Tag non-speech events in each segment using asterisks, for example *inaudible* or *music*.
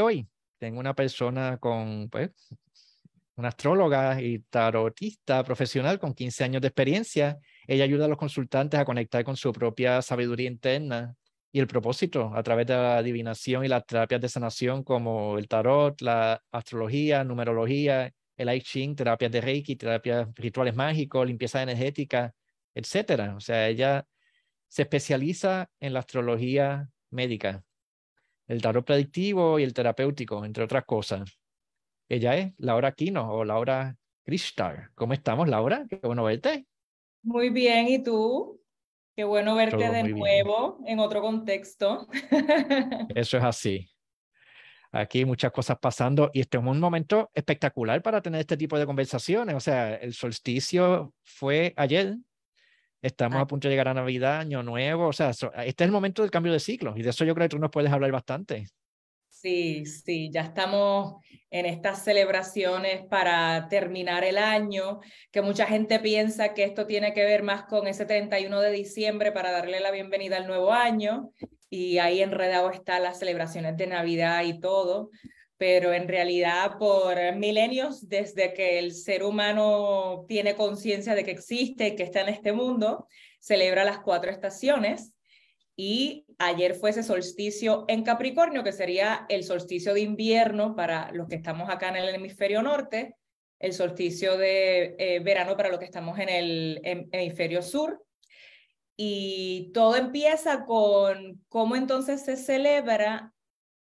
hoy. Tengo una persona con, pues, una astróloga y tarotista profesional con 15 años de experiencia. Ella ayuda a los consultantes a conectar con su propia sabiduría interna y el propósito a través de la adivinación y las terapias de sanación como el tarot, la astrología, numerología, el I Ching, terapias de Reiki, terapias rituales mágicos, limpieza energética, etcétera. O sea, ella se especializa en la astrología médica, el tarot predictivo y el terapéutico, entre otras cosas. Ella es Laura Quino o Laura Krishtar. ¿Cómo estamos, Laura? Qué bueno verte. Muy bien, ¿y tú? Qué bueno verte de nuevo en otro contexto. *laughs* Eso es así. Aquí muchas cosas pasando y este es un momento espectacular para tener este tipo de conversaciones. O sea, el solsticio fue ayer, estamos a punto de llegar a Navidad, Año Nuevo, o sea, este es el momento del cambio de ciclo y de eso yo creo que tú nos puedes hablar bastante. Sí, sí, ya estamos en estas celebraciones para terminar el año, que mucha gente piensa que esto tiene que ver más con ese 31 de diciembre para darle la bienvenida al nuevo año, y ahí enredado están las celebraciones de Navidad y todo, pero en realidad por milenios, desde que el ser humano tiene conciencia de que existe, que está en este mundo, celebra las cuatro estaciones y ayer fue ese solsticio en Capricornio, que sería el solsticio de invierno para los que estamos acá en el hemisferio norte, el solsticio de eh, verano para los que estamos en el hemisferio sur. Y todo empieza con cómo entonces se celebra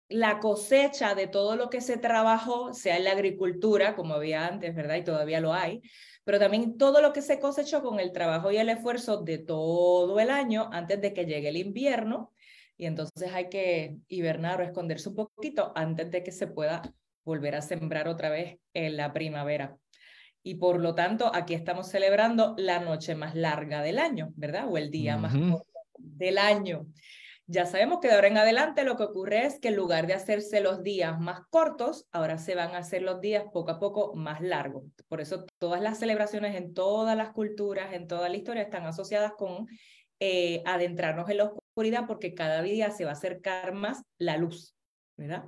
la cosecha de todo lo que se trabajó, sea en la agricultura, como había antes, ¿verdad? Y todavía lo hay, pero también todo lo que se cosechó con el trabajo y el esfuerzo de todo el año antes de que llegue el invierno. Y entonces hay que hibernar o esconderse un poquito antes de que se pueda volver a sembrar otra vez en la primavera. Y por lo tanto, aquí estamos celebrando la noche más larga del año, ¿verdad? O el día más corto del año. Ya sabemos que de ahora en adelante lo que ocurre es que en lugar de hacerse los días más cortos, ahora se van a hacer los días poco a poco más largos. Por eso todas las celebraciones en todas las culturas, en toda la historia, están asociadas con eh, adentrarnos en la oscuridad porque cada día se va a acercar más la luz, ¿verdad?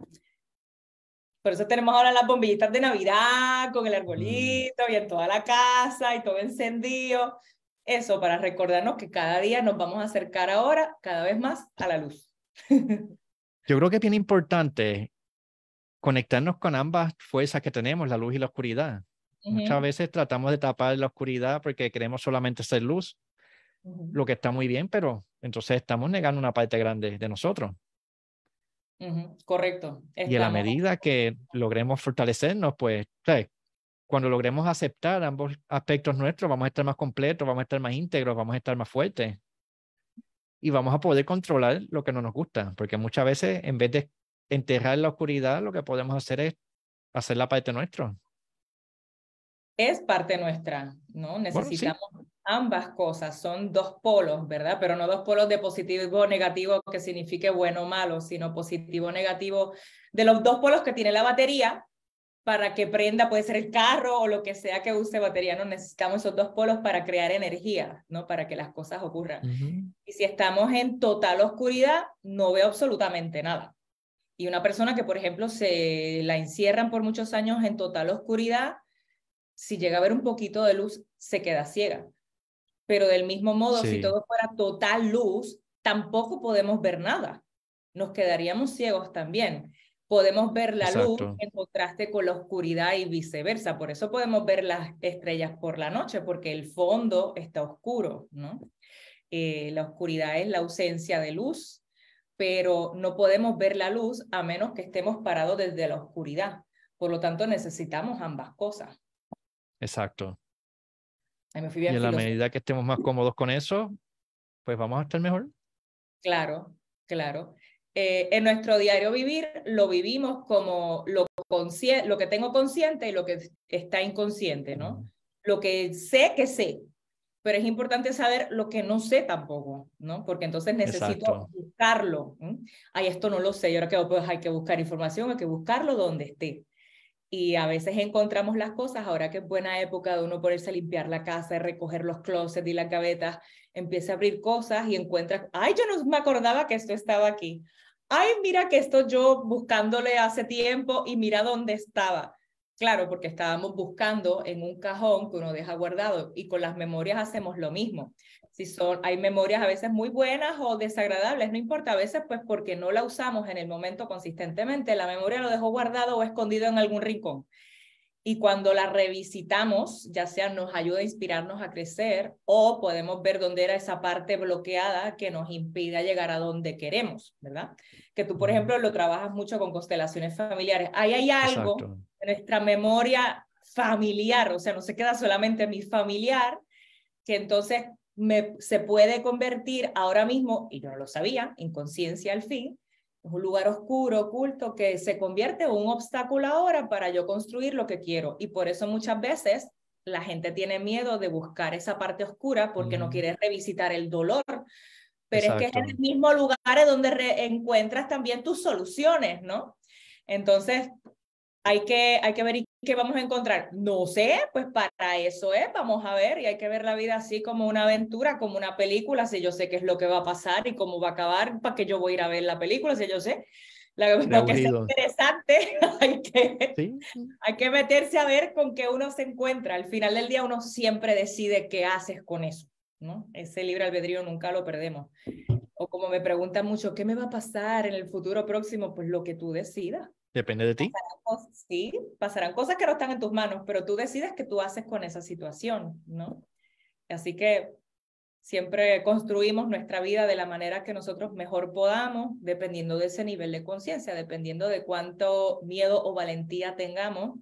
Por eso tenemos ahora las bombillitas de Navidad con el mm. arbolito y en toda la casa y todo encendido, eso para recordarnos que cada día nos vamos a acercar ahora cada vez más a la luz. *laughs* Yo creo que es bien importante conectarnos con ambas fuerzas que tenemos, la luz y la oscuridad. Muchas veces tratamos de tapar la oscuridad porque queremos solamente ser luz, lo que está muy bien, pero entonces estamos negando una parte grande de nosotros. Correcto. Y a la medida que logremos fortalecernos, pues, cuando logremos aceptar ambos aspectos nuestros, vamos a estar más completos, vamos a estar más íntegros, vamos a estar más fuertes. Y vamos a poder controlar lo que no nos gusta, porque muchas veces en vez de enterrar la oscuridad, lo que podemos hacer es hacer la parte nuestra. Es parte nuestra, ¿no? Necesitamos ambas cosas, son dos polos, ¿verdad? Pero no dos polos de positivo o negativo que signifique bueno o malo, sino positivo o negativo de los dos polos que tiene la batería, para que prenda, puede ser el carro o lo que sea que use batería, no necesitamos esos dos polos para crear energía, ¿no? Para que las cosas ocurran. Y si estamos en total oscuridad, no veo absolutamente nada. Y una persona que, por ejemplo, se la encierran por muchos años en total oscuridad, si llega a ver un poquito de luz, se queda ciega. Pero del mismo modo, si todo fuera total luz, tampoco podemos ver nada. Nos quedaríamos ciegos también podemos ver la luz en contraste con la oscuridad y viceversa. Por eso podemos ver las estrellas por la noche, porque el fondo está oscuro, ¿no? Eh, la oscuridad es la ausencia de luz, pero no podemos ver la luz a menos que estemos parados desde la oscuridad. Por lo tanto, necesitamos ambas cosas. Exacto. y en la medida que estemos más cómodos con eso, pues vamos a estar mejor. Claro, claro. Eh, en nuestro diario vivir lo vivimos como lo, lo que tengo consciente y lo que está inconsciente, ¿no? Lo que sé que sé, pero es importante saber lo que no sé tampoco, ¿no? Porque entonces necesito buscarlo. Ay, esto no lo sé, y ahora que pues hay que buscar información, hay que buscarlo donde esté. Y a veces encontramos las cosas, ahora que es buena época de uno ponerse a limpiar la casa, recoger los closets y las gavetas, empieza a abrir cosas y encuentra, ay, yo no me acordaba que esto estaba aquí. Ay, mira que esto yo buscándole hace tiempo y mira dónde estaba. Claro, porque estábamos buscando en un cajón que uno deja guardado y con las memorias hacemos lo mismo. Si son, hay memorias a veces muy buenas o desagradables, no importa, a veces pues porque no la usamos en el momento consistentemente, la memoria lo dejó guardado o escondido en algún rincón y cuando la revisitamos, ya sea nos ayuda a inspirarnos a crecer o podemos ver dónde era esa parte bloqueada que nos impide llegar a donde queremos, ¿verdad? Que tú, por ejemplo, lo trabajas mucho con constelaciones familiares. Ahí hay algo en nuestra memoria familiar, o sea, no se queda solamente mi familiar, que entonces me, se puede convertir ahora mismo, y yo no lo sabía, inconsciencia al fin, es un lugar oscuro, oculto, que se convierte en un obstáculo ahora para yo construir lo que quiero. Y por eso muchas veces la gente tiene miedo de buscar esa parte oscura porque no quiere revisitar el dolor. Pero es que es en el mismo lugar donde encuentras también tus soluciones, ¿no? Entonces, hay que, hay que ver qué vamos a encontrar. No sé, pues para eso es, vamos a ver, y hay que ver la vida así como una aventura, como una película, si yo sé qué es lo que va a pasar y cómo va a acabar, para que yo voy a ir a ver la película, si yo sé. La, *laughs* lo que es interesante, *laughs* hay que, hay que meterse a ver con qué uno se encuentra. Al final del día uno siempre decide qué haces con eso, ¿no? Ese libre albedrío nunca lo perdemos. O como me preguntan mucho, ¿qué me va a pasar en el futuro próximo? Pues lo que tú decidas. Depende de ti. sí, pasarán cosas que no están en tus manos, pero tú decides qué tú haces con esa situación, ¿no? Así que siempre construimos nuestra vida de la manera que nosotros mejor podamos, dependiendo de ese nivel de conciencia, dependiendo de cuánto miedo o valentía tengamos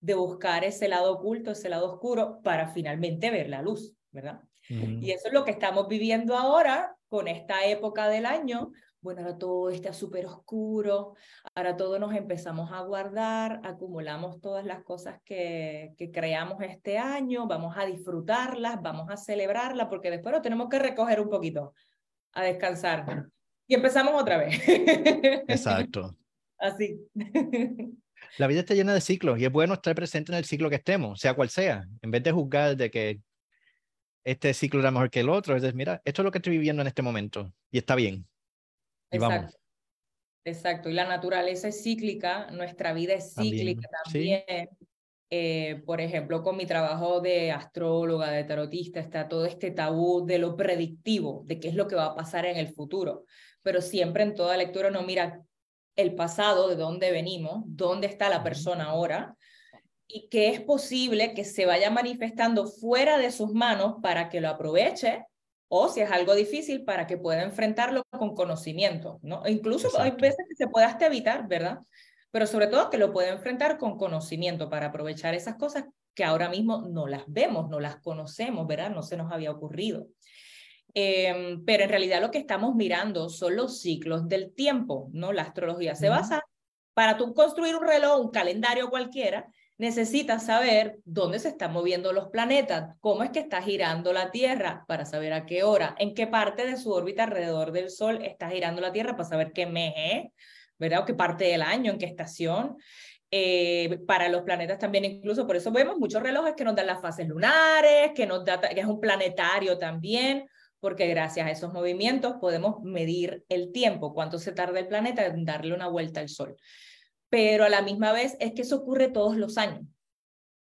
de buscar ese lado oculto, ese lado oscuro, para finalmente ver la luz, ¿verdad? Y eso es lo que estamos viviendo ahora con esta época del año, bueno, ahora todo está súper oscuro, ahora todos nos empezamos a guardar, acumulamos todas las cosas que, que creamos este año, vamos a disfrutarlas, vamos a celebrarlas, porque después lo tenemos que recoger un poquito, a descansar. Y empezamos otra vez. Exacto. *laughs* Así. *laughs* La vida está llena de ciclos y es bueno estar presente en el ciclo que estemos, sea cual sea, en vez de juzgar de que este ciclo era mejor que el otro, es decir, mira, esto es lo que estoy viviendo en este momento y está bien. Exacto. Exacto. Y la naturaleza es cíclica, nuestra vida es cíclica también. Eh, por ejemplo, con mi trabajo de astróloga, de tarotista, está todo este tabú de lo predictivo, de qué es lo que va a pasar en el futuro. Pero siempre en toda lectura uno mira el pasado, de dónde venimos, dónde está la persona ahora, y qué es posible que se vaya manifestando fuera de sus manos para que lo aproveche o si es algo difícil para que pueda enfrentarlo con conocimiento, ¿no? incluso hay veces que se puede hasta evitar, ¿verdad? Pero sobre todo que lo pueda enfrentar con conocimiento para aprovechar esas cosas que ahora mismo no las vemos, no las conocemos, ¿verdad? No se nos había ocurrido. Em, pero en realidad lo que estamos mirando son los ciclos del tiempo, ¿no? La astrología se basa para tú construir un reloj, un calendario cualquiera, necesitas saber dónde se están moviendo los planetas, cómo es que está girando la Tierra para saber a qué hora, en qué parte de su órbita alrededor del Sol está girando la Tierra para saber qué mes es, ¿verdad? O qué parte del año, en qué estación. Eh, para los planetas también incluso, por eso vemos muchos relojes que nos dan las fases lunares, que nos da, que es un planetario también, porque gracias a esos movimientos podemos medir el tiempo, cuánto se tarda el planeta en darle una vuelta al Sol pero a la misma vez es que eso ocurre todos los años,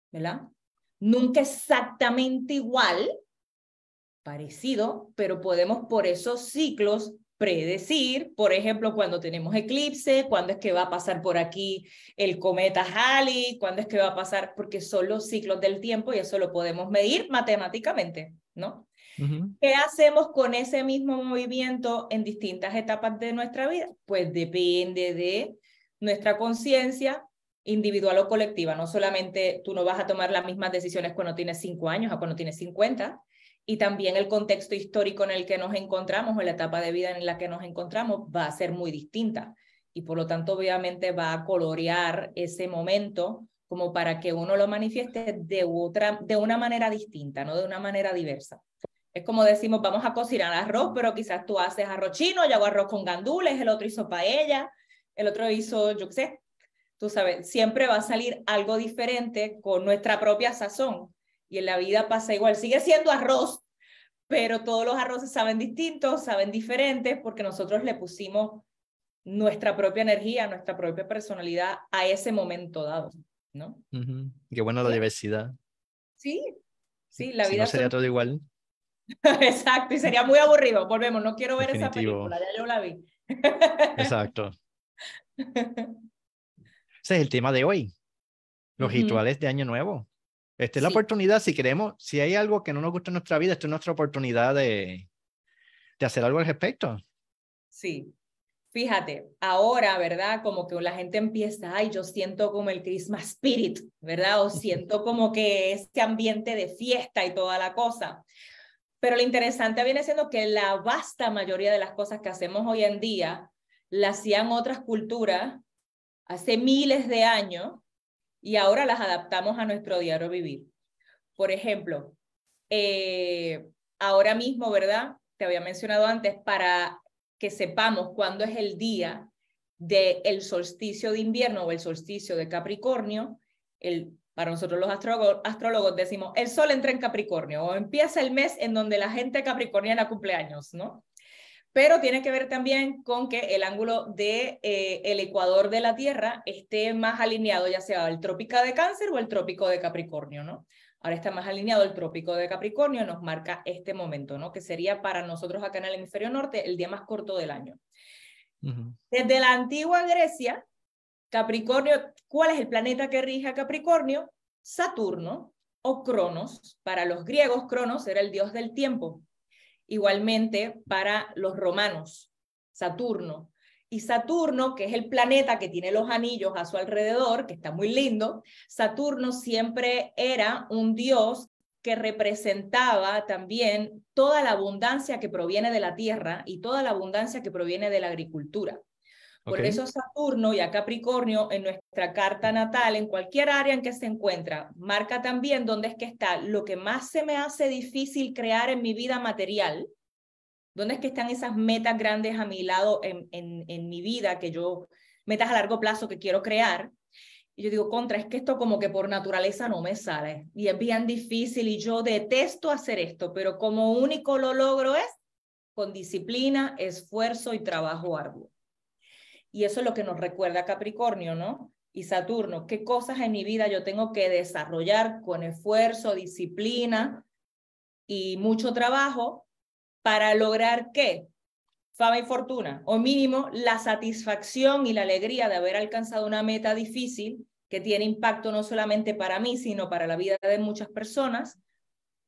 ¿verdad? Nunca exactamente igual, parecido, pero podemos por esos ciclos predecir, por ejemplo, cuando tenemos eclipse, cuándo es que va a pasar por aquí el cometa Halley, cuándo es que va a pasar, porque son los ciclos del tiempo y eso lo podemos medir matemáticamente, ¿no? ¿Qué hacemos con ese mismo movimiento en distintas etapas de nuestra vida? Pues depende de nuestra conciencia individual o colectiva. No solamente tú no vas a tomar las mismas decisiones cuando tienes cinco años o cuando tienes 50, y también el contexto histórico en el que nos encontramos o la etapa de vida en la que nos encontramos va a ser muy distinta. Y por lo tanto, obviamente, va a colorear ese momento como para que uno lo manifieste de, otra, de una manera distinta, no de una manera diversa. Es como decimos, vamos a cocinar arroz, pero quizás tú haces arroz chino, yo hago arroz con gandules, el otro hizo paella, el otro hizo, yo qué sé, tú sabes, siempre va a salir algo diferente con nuestra propia sazón. Y en la vida pasa igual, sigue siendo arroz, pero todos los arroces saben distintos, saben diferentes, porque nosotros le pusimos nuestra propia energía, nuestra propia personalidad a ese momento dado, ¿no? Qué buena la diversidad. Sí, sí, la vida. no sería todo igual. *laughs* Exacto, y sería muy aburrido. Volvemos, no quiero ver esa película, ya yo la vi. Exacto. *laughs* Ese es el tema de hoy, los rituales de Año Nuevo. Esta es la oportunidad, si queremos, si hay algo que no nos gusta en nuestra vida, esta es nuestra oportunidad de, de hacer algo al respecto. Sí, fíjate, ahora, ¿verdad? Como que la gente empieza, ay, yo siento como el Christmas spirit, ¿verdad? O siento como que este ambiente de fiesta y toda la cosa. Pero lo interesante viene siendo que la vasta mayoría de las cosas que hacemos hoy en día las hacían otras culturas hace miles de años y ahora las adaptamos a nuestro diario vivir. Por ejemplo, eh, ahora mismo, ¿verdad? Te había mencionado antes, para que sepamos cuándo es el día del solsticio de invierno o el solsticio de Capricornio, el, para nosotros los astrólogos, decimos, el sol entra en Capricornio o empieza el mes en donde la gente capricorniana cumpleaños, ¿no? Pero tiene que ver también con que el ángulo de eh, el ecuador de la Tierra esté más alineado, ya sea el trópico de Cáncer o el trópico de Capricornio, ¿no? Ahora está más alineado el trópico de Capricornio, nos marca este momento, ¿no? Que sería para nosotros acá en el hemisferio norte el día más corto del año. Desde la antigua Grecia, Capricornio, ¿cuál es el planeta que rige a Capricornio? Saturno o Cronos. Para los griegos, Cronos era el dios del tiempo. Igualmente para los romanos, Saturno. Y Saturno, que es el planeta que tiene los anillos a su alrededor, que está muy lindo, Saturno siempre era un dios que representaba también toda la abundancia que proviene de la tierra y toda la abundancia que proviene de la agricultura. Por eso Saturno y a Capricornio en nuestra carta natal, en cualquier área en que se encuentra, marca también dónde es que está lo que más se me hace difícil crear en mi vida material, dónde es que están esas metas grandes a mi lado en, en, en mi vida, que yo, metas a largo plazo que quiero crear. Y yo digo, contra, es que esto como que por naturaleza no me sale y es bien difícil y yo detesto hacer esto, pero como único lo logro es con disciplina, esfuerzo y trabajo arduo. Y eso es lo que nos recuerda Capricornio, ¿no? Y Saturno, qué cosas en mi vida yo tengo que desarrollar con esfuerzo, disciplina y mucho trabajo para lograr qué? Fama y fortuna, o mínimo la satisfacción y la alegría de haber alcanzado una meta difícil que tiene impacto no solamente para mí, sino para la vida de muchas personas,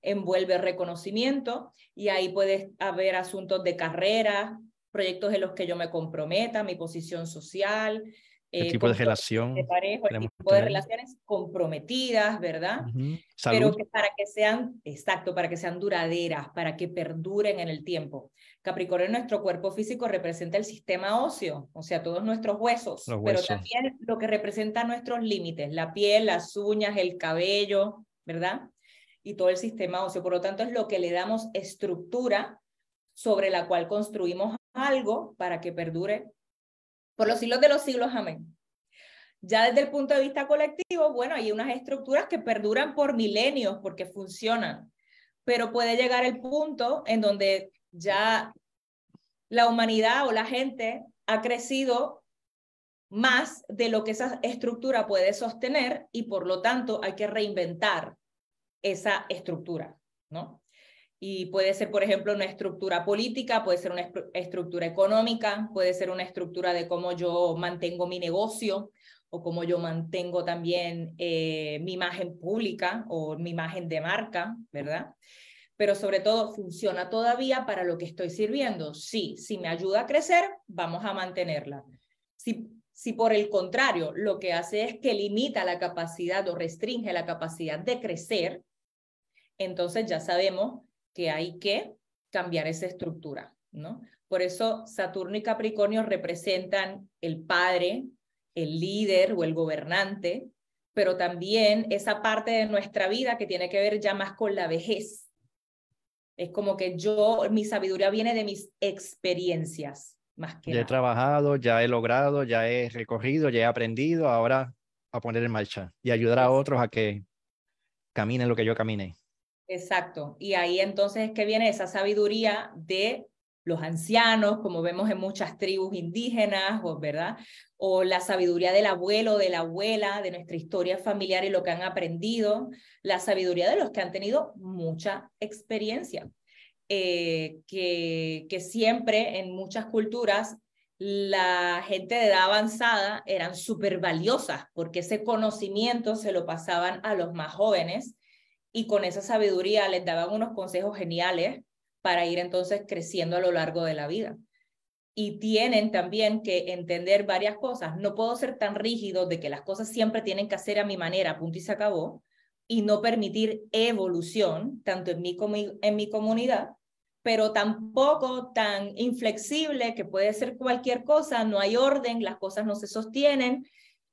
envuelve reconocimiento y ahí puede haber asuntos de carrera, proyectos en los que yo me comprometa, mi posición social. El eh, tipo de relación. De pareja, el tipo de relaciones comprometidas, ¿verdad? Pero que para que sean, exacto, para que sean duraderas, para que perduren en el tiempo. Capricornio, nuestro cuerpo físico representa el sistema óseo, o sea, todos nuestros huesos, pero también lo que representa nuestros límites, la piel, las uñas, el cabello, ¿verdad? Y todo el sistema óseo. Por lo tanto, es lo que le damos estructura sobre la cual construimos algo para que perdure por los siglos de los siglos. Amén. Ya desde el punto de vista colectivo, bueno, hay unas estructuras que perduran por milenios porque funcionan, pero puede llegar el punto en donde ya la humanidad o la gente ha crecido más de lo que esa estructura puede sostener y por lo tanto hay que reinventar esa estructura, ¿no? Y puede ser, por ejemplo, una estructura política, puede ser una estructura económica, puede ser una estructura de cómo yo mantengo mi negocio o cómo yo mantengo también eh, mi imagen pública o mi imagen de marca, ¿verdad? Pero sobre todo, ¿funciona todavía para lo que estoy sirviendo? Sí, si me ayuda a crecer, vamos a mantenerla. Si, si por el contrario lo que hace es que limita la capacidad o restringe la capacidad de crecer, entonces ya sabemos que hay que cambiar esa estructura, ¿no? Por eso Saturno y Capricornio representan el padre, el líder o el gobernante, pero también esa parte de nuestra vida que tiene que ver ya más con la vejez. Es como que yo, mi sabiduría viene de mis experiencias, más que Ya he trabajado, ya he logrado, ya he recorrido, ya he aprendido, ahora a poner en marcha y ayudar a otros a que caminen lo que yo caminé. Exacto. Y ahí entonces es que viene esa sabiduría de los ancianos, como vemos en muchas tribus indígenas, ¿verdad? O la sabiduría del abuelo, de la abuela, de nuestra historia familiar y lo que han aprendido, la sabiduría de los que han tenido mucha experiencia, eh, que, que siempre en muchas culturas la gente de edad avanzada eran súper valiosas porque ese conocimiento se lo pasaban a los más jóvenes y con esa sabiduría les daban unos consejos geniales para ir entonces creciendo a lo largo de la vida. Y tienen también que entender varias cosas. No puedo ser tan rígido de que las cosas siempre tienen que hacer a mi manera, punto y se acabó, y no permitir evolución, tanto en como en mi comunidad, pero tampoco tan inflexible que puede ser cualquier cosa, no hay orden, las cosas no se sostienen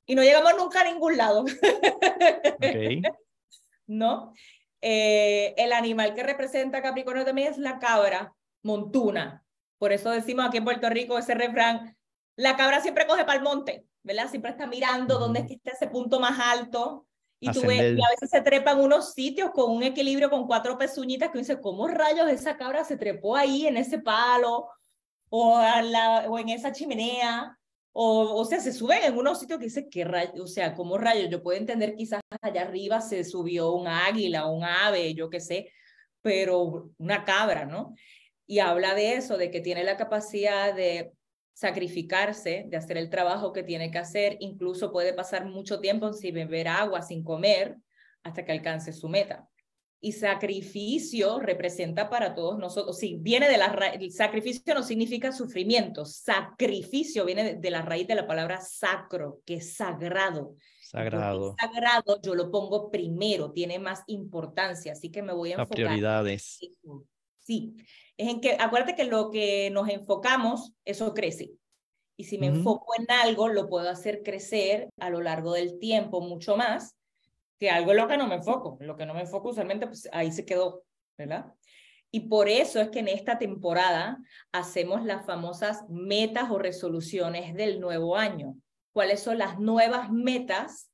y no llegamos nunca a ningún lado. Okay. *laughs* ¿No? Eh, el animal que representa Capricornio también es la cabra montuna. Por eso decimos aquí en Puerto Rico ese refrán, la cabra siempre coge para el monte, ¿verdad? Siempre está mirando dónde es que está ese punto más alto. Y tú ves, y a veces se trepa en unos sitios con un equilibrio con cuatro pezuñitas que dice, ¿cómo rayos esa cabra se trepó ahí en ese palo o, la, o en esa chimenea? O, o sea, se suben en unos sitios que dice, ¿qué rayo? O sea, ¿cómo rayos? Yo puedo entender quizás allá arriba se subió un águila, un ave, yo qué sé, pero una cabra, ¿no? Y habla de eso, de que tiene la capacidad de sacrificarse, de hacer el trabajo que tiene que hacer, incluso puede pasar mucho tiempo sin beber agua, sin comer, hasta que alcance su meta y sacrificio representa para todos nosotros. Sí, viene de la el sacrificio no significa sufrimiento, sacrificio viene de, la raíz de la palabra sacro, que es sagrado. Sagrado. sagrado yo lo pongo primero, tiene más importancia, así que me voy a enfocar. prioridades. Sí, es en que, acuérdate que lo que nos enfocamos, eso crece. Y si me enfoco en algo, lo puedo hacer crecer a lo largo del tiempo mucho más que algo es lo que no me enfoco. Lo que no me enfoco usualmente, pues ahí se quedó, ¿verdad? Y por eso es que en esta temporada hacemos las famosas metas o resoluciones del nuevo año. ¿Cuáles son las nuevas metas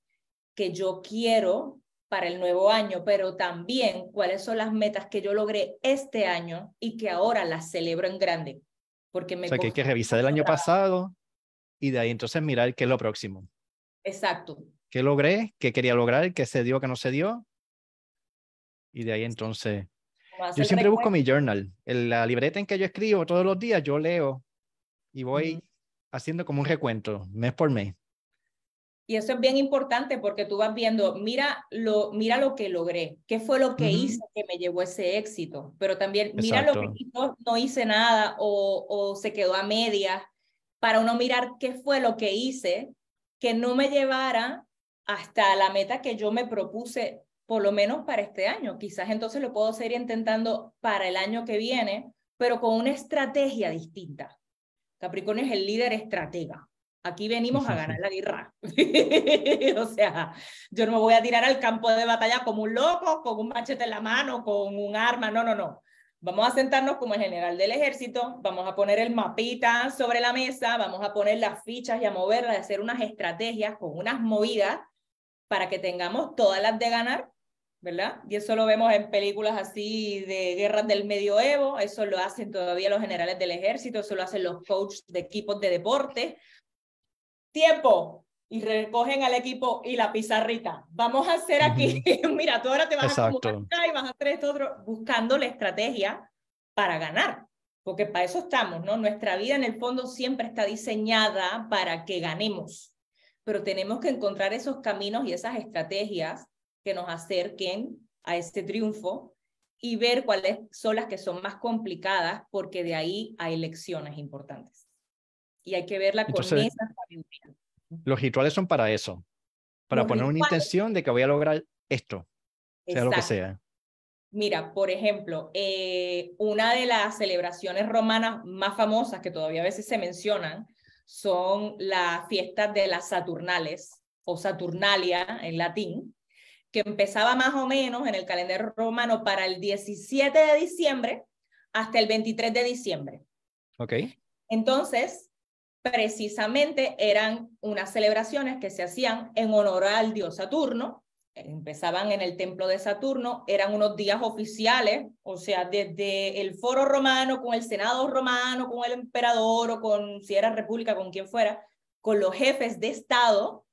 que yo quiero para el nuevo año? Pero también cuáles son las metas que yo logré este año y que ahora las celebro en grande. Porque me o sea, que hay que revisar el año pasado y de ahí entonces mirar qué es lo próximo. Exacto. ¿Qué logré? ¿Qué quería lograr? ¿Qué se dio? ¿Qué no se dio? Y de ahí entonces... Yo siempre busco mi journal. En la libreta en que yo escribo todos los días, yo leo y voy haciendo como un recuento, mes por mes. Y eso es bien importante porque tú vas viendo, mira lo, mira lo que logré, qué fue lo que hice que me llevó ese éxito, pero también mira lo que no, no hice nada o, o se quedó a medias, para uno mirar qué fue lo que hice que no me llevara hasta la meta que yo me propuse, por lo menos para este año. Quizás entonces lo puedo seguir intentando para el año que viene, pero con una estrategia distinta. Capricornio es el líder estratega. Aquí venimos a ganar la guerra. *laughs* o sea, yo no me voy a tirar al campo de batalla como un loco, con un machete en la mano, con un arma. No, no, no. Vamos a sentarnos como el general del ejército, vamos a poner el mapita sobre la mesa, vamos a poner las fichas y a moverlas, a hacer unas estrategias con unas movidas para que tengamos todas las de ganar, ¿verdad? Y eso lo vemos en películas así de guerras del medioevo, eso lo hacen todavía los generales del ejército, eso lo hacen los coaches de equipos de deporte. Tiempo, y recogen al equipo y la pizarrita. Vamos a hacer aquí, *laughs* mira, tú ahora te vas a acá y vas a hacer esto otro, buscando la estrategia para ganar, porque para eso estamos, ¿no? Nuestra vida en el fondo siempre está diseñada para que ganemos pero tenemos que encontrar esos caminos y esas estrategias que nos acerquen a ese triunfo y ver cuáles son las que son más complicadas, porque de ahí hay lecciones importantes. Y hay que verla con esa sabiduría. Los rituales son para eso, para poner una intención de que voy a lograr esto, sea lo que sea. Mira, por ejemplo, eh, una de las celebraciones romanas más famosas que todavía a veces se mencionan son las fiestas de las Saturnales o Saturnalia en latín, que empezaba más o menos en el calendario romano para el 17 de diciembre hasta el 23 de diciembre. Ok. Entonces, precisamente eran unas celebraciones que se hacían en honor al dios Saturno, empezaban en el templo de Saturno, eran unos días oficiales, o sea, desde el foro romano, con el senado romano, con el emperador o con, si era república, con quien fuera, con los jefes de Estado,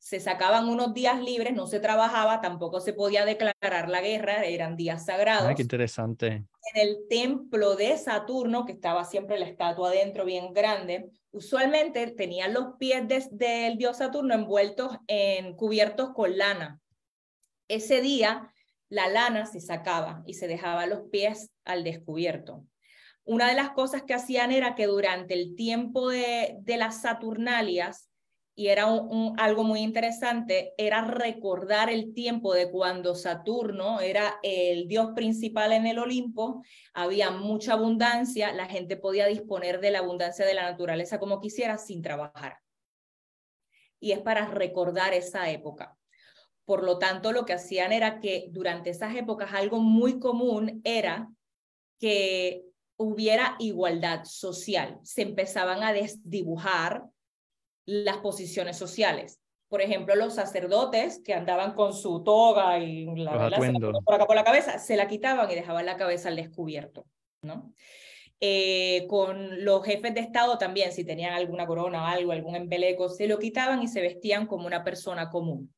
se sacaban unos días libres, no se trabajaba, tampoco se podía declarar la guerra, eran días sagrados. Ay, qué interesante. En el templo de Saturno, que estaba siempre la estatua adentro bien grande, usualmente tenían los pies del dios Saturno envueltos en cubiertos con lana. Ese día la lana se sacaba y se dejaba los pies al descubierto. Una de las cosas que hacían era que durante el tiempo de, de las Saturnalias, y era algo muy interesante, era recordar el tiempo de cuando Saturno era el dios principal en el Olimpo, había mucha abundancia, la gente podía disponer de la abundancia de la naturaleza como quisiera sin trabajar. Y es para recordar esa época. Por lo tanto, lo que hacían era que durante esas épocas algo muy común era que hubiera igualdad social. Se empezaban a desdibujar las posiciones sociales. Por ejemplo, los sacerdotes que andaban con su toga y la, por acá por la cabeza, se la quitaban y dejaban la cabeza al descubierto, ¿no? Eh, con los jefes de Estado también, si tenían alguna corona o algo, algún embeleco, se lo quitaban y se vestían como una persona común.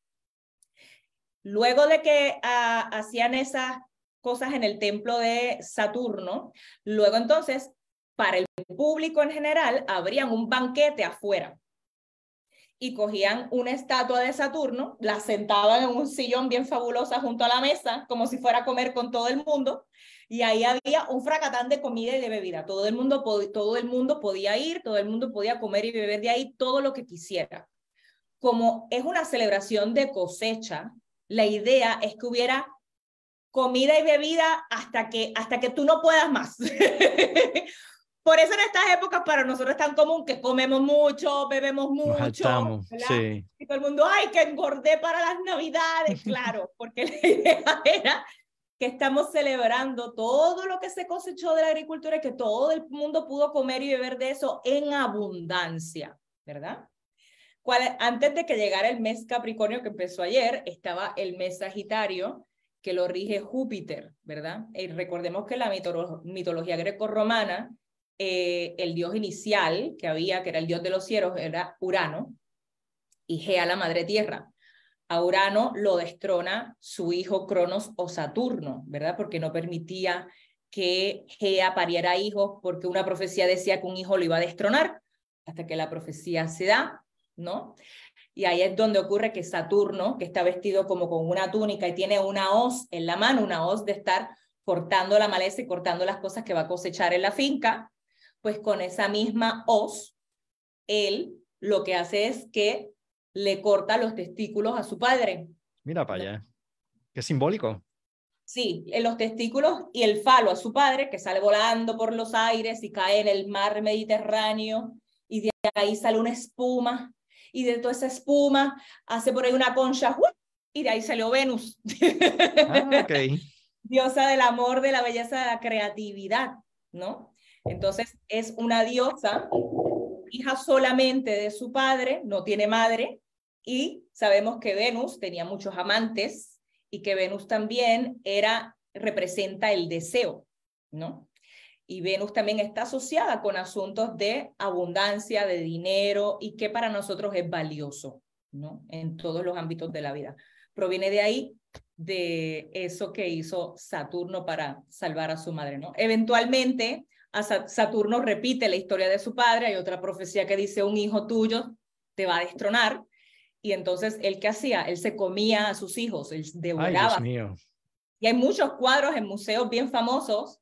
Luego de que ah, hacían esas cosas en el templo de Saturno, luego entonces, para el público en general, habrían un banquete afuera y cogían una estatua de Saturno, la sentaban en un sillón bien fabulosa junto a la mesa, como si fuera a comer con todo el mundo, y ahí había un fracatán de comida y de bebida. Todo el mundo, todo el mundo podía ir, todo el mundo podía comer y beber de ahí todo lo que quisiera. Como es una celebración de cosecha, la idea es que hubiera comida y bebida hasta que, hasta que tú no puedas más. *laughs* Por eso en estas épocas para nosotros es tan común que comemos mucho, bebemos mucho. sí. Y todo el mundo, ay, que engordé para las navidades. *laughs* Claro, porque la idea *laughs* era que estamos celebrando todo lo que se cosechó de la agricultura y que todo el mundo pudo comer y beber de eso en abundancia, ¿verdad? antes de que llegara el mes Capricornio que empezó ayer, estaba el mes Sagitario, que lo rige Júpiter, ¿verdad? Y recordemos que la mitología greco-romana eh, el dios inicial que había, que era el dios de los cielos, era Urano, y Gea la madre tierra. A Urano lo destrona su hijo Cronos o Saturno, ¿verdad? Porque no permitía que Gea pariera hijos, porque una profecía decía que un hijo lo iba a destronar, hasta que la profecía se da, ¿no? Y ahí es donde ocurre que Saturno, que está vestido como con una túnica y tiene una hoz en la mano, una hoz de estar cortando la maleza y cortando las cosas que va a cosechar en la finca, pues con esa misma hoz, él lo que hace es que le corta los testículos a su padre. Mira para allá. Qué simbólico. Sí, en los testículos y el falo a su padre, que sale volando por los aires y cae en el mar Mediterráneo, y de ahí sale una espuma, y de toda esa espuma hace por ahí una concha, y de ahí salió Venus. Ah, *laughs* Diosa del amor, de la belleza, de la creatividad, ¿no? Entonces es una diosa, hija solamente de su padre, no tiene madre, y sabemos que Venus tenía muchos amantes y que Venus también era, representa el deseo, ¿no? Y Venus también está asociada con asuntos de abundancia, de dinero y que para nosotros es valioso, ¿no? En todos los ámbitos de la vida. Proviene de ahí, de eso que hizo Saturno para salvar a su madre, ¿no? Eventualmente, Saturno repite la historia de su padre, hay otra profecía que dice un hijo tuyo te va a destronar, y entonces él qué hacía, él se comía a sus hijos, él devoraba. Y hay muchos cuadros en museos bien famosos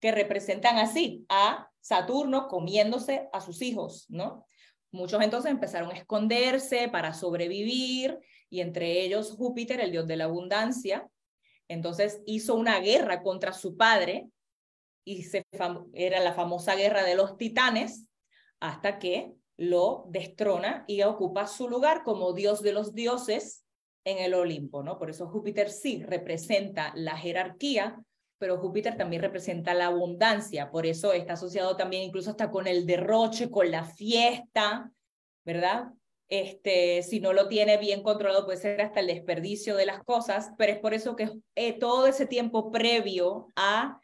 que representan así a Saturno comiéndose a sus hijos, ¿no? Muchos entonces empezaron a esconderse para sobrevivir y entre ellos Júpiter, el dios de la abundancia, entonces hizo una guerra contra su padre y era la famosa guerra de los titanes hasta que lo destrona y ocupa su lugar como dios de los dioses en el Olimpo, ¿no? Por eso Júpiter sí representa la jerarquía, pero Júpiter también representa la abundancia, por eso está asociado también incluso hasta con el derroche, con la fiesta, ¿verdad? Este, si no lo tiene bien controlado, puede ser hasta el desperdicio de las cosas, pero es por eso que eh, todo ese tiempo previo a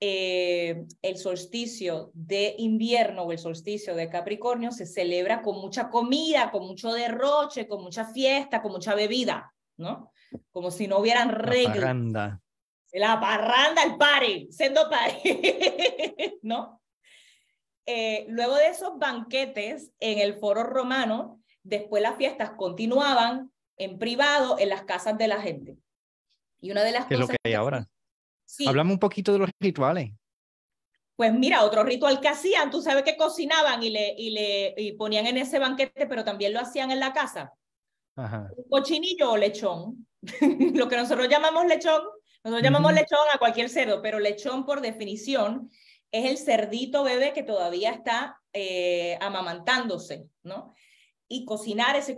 eh, el solsticio de invierno o el solsticio de Capricornio se celebra con mucha comida, con mucho derroche, con mucha fiesta, con mucha bebida, ¿no? Como si no hubieran reglas. La parranda. La parranda, el party, siendo party, *laughs* ¿no? Eh, luego de esos banquetes en el foro romano, después las fiestas continuaban en privado en las casas de la gente. Y una de las ¿Qué es lo que hay ahora? Hablamos un poquito de los rituales. Pues mira, otro ritual que hacían, tú sabes que cocinaban y le, y le y ponían en ese banquete, pero también lo hacían en la casa. Ajá. Un cochinillo o lechón. *laughs* lo que nosotros llamamos lechón, nosotros llamamos lechón a cualquier cerdo, pero lechón por definición es el cerdito bebé que todavía está eh, amamantándose, ¿no? Y cocinar ese,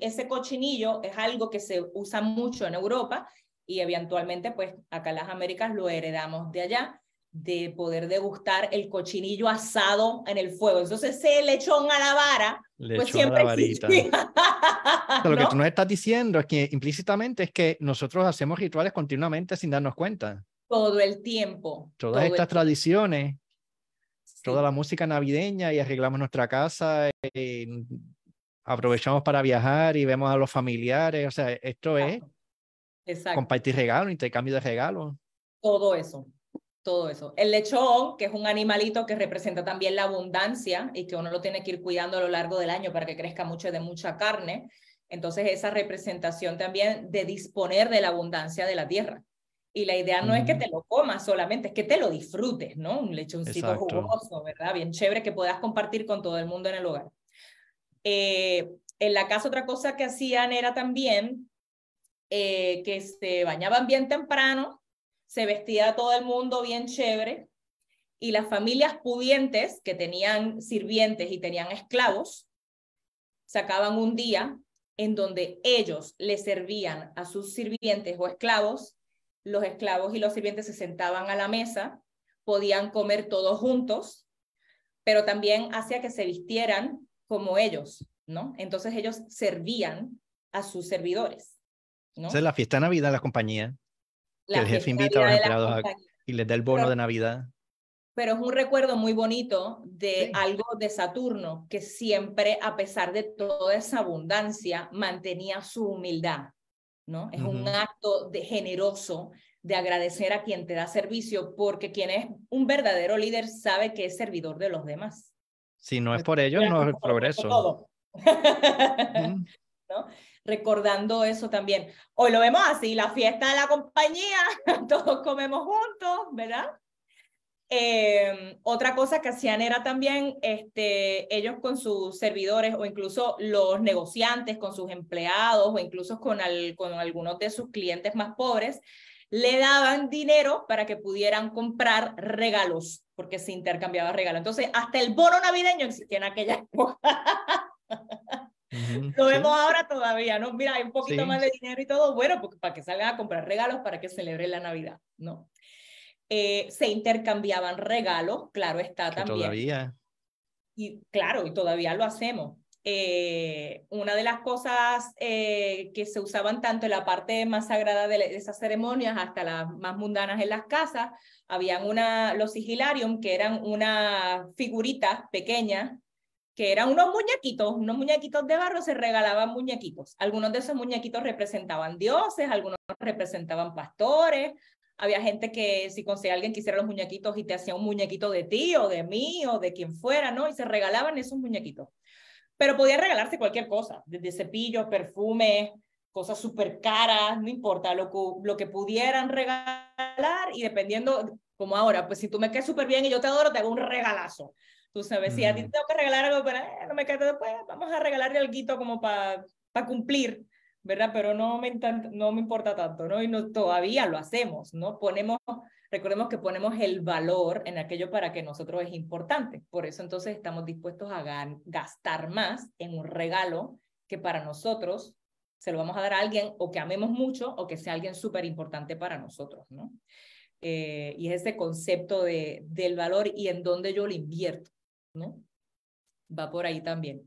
ese cochinillo es algo que se usa mucho en Europa y eventualmente pues acá en las Américas lo heredamos de allá de poder degustar el cochinillo asado en el fuego. Entonces ese lechón a la vara, pues siempre *laughs* *laughs* Lo que tú nos estás diciendo es que implícitamente es que nosotros hacemos rituales continuamente sin darnos cuenta. Todo el tiempo. Todas estas tradiciones, toda la música navideña y arreglamos nuestra casa, y aprovechamos para viajar y vemos a los familiares, o sea, esto es Compartir regalos, intercambio de regalos. Todo eso, todo eso. El lechón, que es un animalito que representa también la abundancia y que uno lo tiene que ir cuidando a lo largo del año para que crezca mucho de mucha carne. Entonces, esa representación también de disponer de la abundancia de la tierra. Y la idea no es que te lo comas solamente, es que te lo disfrutes, ¿no? Un lechoncito jugoso, ¿verdad? Bien chévere que puedas compartir con todo el mundo en el hogar. Eh, en la casa, otra cosa que hacían era también eh, que se bañaban bien temprano, se vestía todo el mundo bien chévere, y las familias pudientes que tenían sirvientes y tenían esclavos, sacaban un día en donde ellos le servían a sus sirvientes o esclavos, los esclavos y los sirvientes se sentaban a la mesa, podían comer todos juntos, pero también hacía que se vistieran como ellos, ¿no? Entonces ellos servían a sus servidores. Esa es la fiesta de Navidad de la compañía. que el jefe invita a los empleados y les da el bono de Navidad. Pero es un recuerdo muy bonito de algo de Saturno, que siempre, a pesar de toda esa abundancia, mantenía su humildad. ¿no? Es un acto de generoso de agradecer a quien te da servicio, porque quien es un verdadero líder sabe que es servidor de los demás. Si no es por ellos, no es progreso. Recordando eso también. Hoy lo vemos así, la fiesta de la compañía, *laughs* todos comemos juntos, ¿verdad? Em, otra cosa que hacían era también este, ellos con sus servidores o incluso los negociantes con sus empleados o incluso con, con algunos de sus clientes más pobres, le daban dinero para que pudieran comprar regalos, porque se intercambiaba regalos. Entonces, hasta el bono navideño existía en aquella *laughs* época. Lo vemos ahora todavía, ¿no? Mira, hay un poquito más de dinero y todo, bueno, porque para que salgan a comprar regalos para que celebren la Navidad, ¿no? Eh, se intercambiaban regalos, claro está también. Todavía. Y claro, y todavía lo hacemos. Eh, una de las cosas eh, que se usaban tanto en la parte más sagrada de, esas ceremonias hasta las más mundanas en las casas, habían una, los sigilarium, que eran una figurita pequeña que eran unos muñequitos, unos muñequitos de barro, se regalaban muñequitos. Algunos de esos muñequitos representaban dioses, algunos representaban pastores. Había gente que si conseguía alguien que hiciera los muñequitos y te hacía un muñequito de ti o de mí o de quien fuera, ¿no? Y se regalaban esos muñequitos. Pero podía regalarse cualquier cosa, desde cepillos, perfumes, cosas súper caras, no importa, lo, lo que pudieran regalar y dependiendo, como ahora, pues si tú me quedas súper bien y yo te adoro, te hago un regalazo. Tú sabes, si a ti mm. tengo que regalar algo, pero eh, no me queda después, vamos a regalarle algo como para para cumplir, ¿verdad? Pero no me, no me importa tanto, ¿no? Y no, todavía lo hacemos, ¿no? Ponemos, recordemos que ponemos el valor en aquello para que nosotros es importante. Por eso entonces estamos dispuestos a gastar más en un regalo que para nosotros se lo vamos a dar a alguien o que amemos mucho o que sea alguien súper importante para nosotros, ¿no? Eh, y es ese concepto de, del valor y en dónde yo lo invierto. ¿No? Va por ahí también.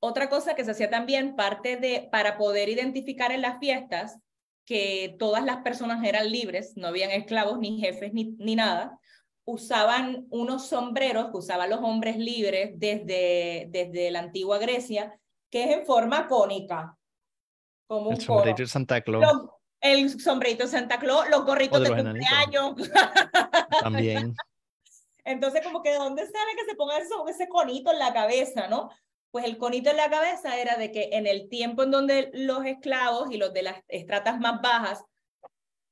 Otra cosa que se hacía también, parte de, para poder identificar en las fiestas que todas las personas eran libres, no habían esclavos, ni jefes, ni, ni nada, usaban unos sombreros que usaban los hombres libres desde, desde la antigua Grecia, que es en forma cónica. Como el sombrerito de Santa Claus. el sombrerito de Santa Claus, los gorritos de, cumpleaños. *laughs* También. Entonces, como que de dónde sale que se ponga eso, ese conito en la cabeza, ¿no? Pues el conito en la cabeza era de que en el tiempo en donde los esclavos y los de las estratas más bajas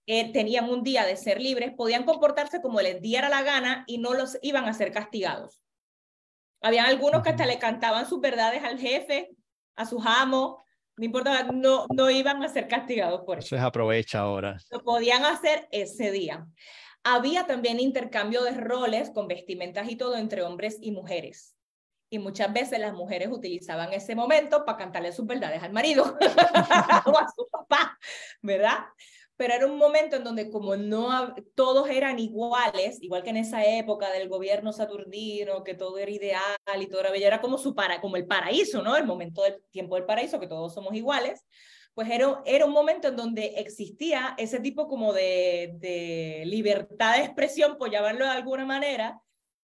eh, tenían un día de ser libres, podían comportarse como les diera la gana y no los iban a ser castigados. Habían algunos que hasta le cantaban sus verdades al jefe, a sus amos, no importa, no, no iban a ser castigados por eso. Eso es aprovecha ahora. Lo podían hacer ese día. Había también intercambio de roles con vestimentas y todo entre hombres y mujeres. Y muchas veces las mujeres utilizaban ese momento para cantarle sus verdades al marido *laughs* o a su papá, ¿verdad? Pero era un momento en donde como no todos eran iguales, igual que en esa época del gobierno saturnino, que todo era ideal y todo era bello, era como, su para, como el paraíso, ¿no? El momento del tiempo del paraíso, que todos somos iguales, pues era, un momento en donde existía ese tipo como de, libertad de expresión, por llamarlo de alguna manera,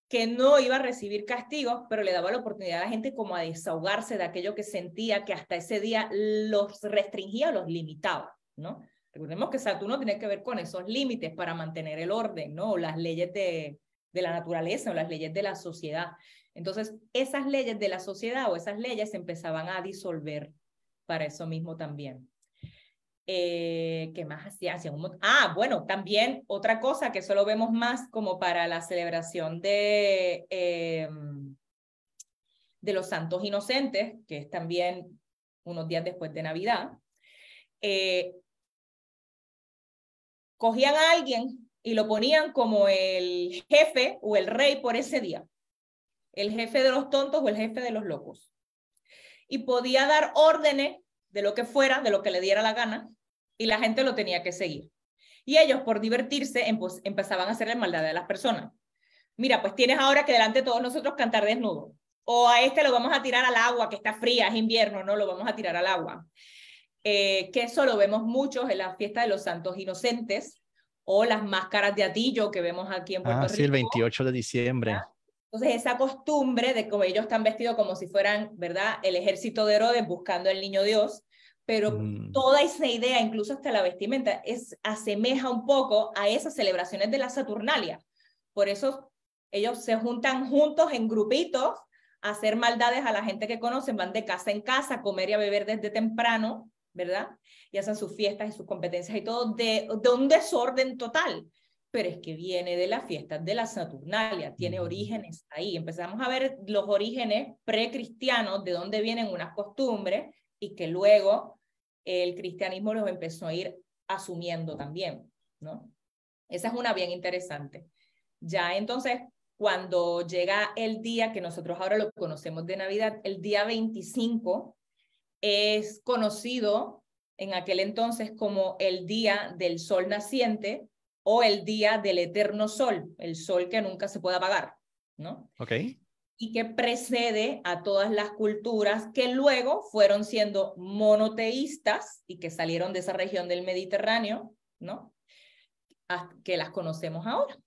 que no iba a recibir castigos, pero le daba la oportunidad a la gente como a desahogarse de aquello que sentía que hasta ese día los restringía o los limitaba, ¿no? Recordemos que Saturno tiene que ver con esos límites para mantener el orden, ¿no? las leyes de, de la naturaleza o las leyes de la sociedad. Entonces, esas leyes de la sociedad o esas leyes empezaban a disolver para eso mismo también. Eh, ¿Qué más hacía? un... Ah, bueno, también otra cosa que solo vemos más como para la celebración de, em, de los santos inocentes, que es también unos días después de Navidad. Eh, cogían a alguien y lo ponían como el jefe o el rey por ese día, el jefe de los tontos o el jefe de los locos. Y podía dar órdenes de lo que fuera, de lo que le diera la gana, y la gente lo tenía que seguir. Y ellos, por divertirse, empezaban a hacerle maldad a las personas. Mira, pues tienes ahora que delante de todos nosotros cantar desnudo. O a este lo vamos a tirar al agua, que está fría, es invierno, no lo vamos a tirar al agua. Eh, que eso lo vemos mucho en la fiesta de los santos inocentes o las máscaras de atillo que vemos aquí en Puerto ah, Rico. Sí, el 28 de diciembre. Entonces, esa costumbre de como ellos están vestidos como si fueran, ¿verdad?, el ejército de Herodes buscando al niño Dios, pero mm. toda esa idea, incluso hasta la vestimenta, es, asemeja un poco a esas celebraciones de la Saturnalia. Por eso ellos se juntan juntos en grupitos a hacer maldades a la gente que conocen, van de casa en casa a comer y a beber desde temprano, ¿verdad? Y hacen sus fiestas y sus competencias y todo de, de un desorden total. Pero es que viene de las fiestas de la Saturnalia, tiene orígenes ahí. Empezamos a ver los orígenes precristianos, de dónde vienen unas costumbres y que luego el cristianismo los empezó a ir asumiendo también, ¿no? Esa es una bien interesante. Ya entonces, cuando llega el día que nosotros ahora lo conocemos de Navidad, el día 25 es conocido en aquel entonces como el día del sol naciente o el día del eterno sol, el sol que nunca se puede apagar, ¿no? Ok y que precede a todas las culturas que luego fueron siendo monoteístas y que salieron de esa región del Mediterráneo, ¿no? Que las conocemos ahora.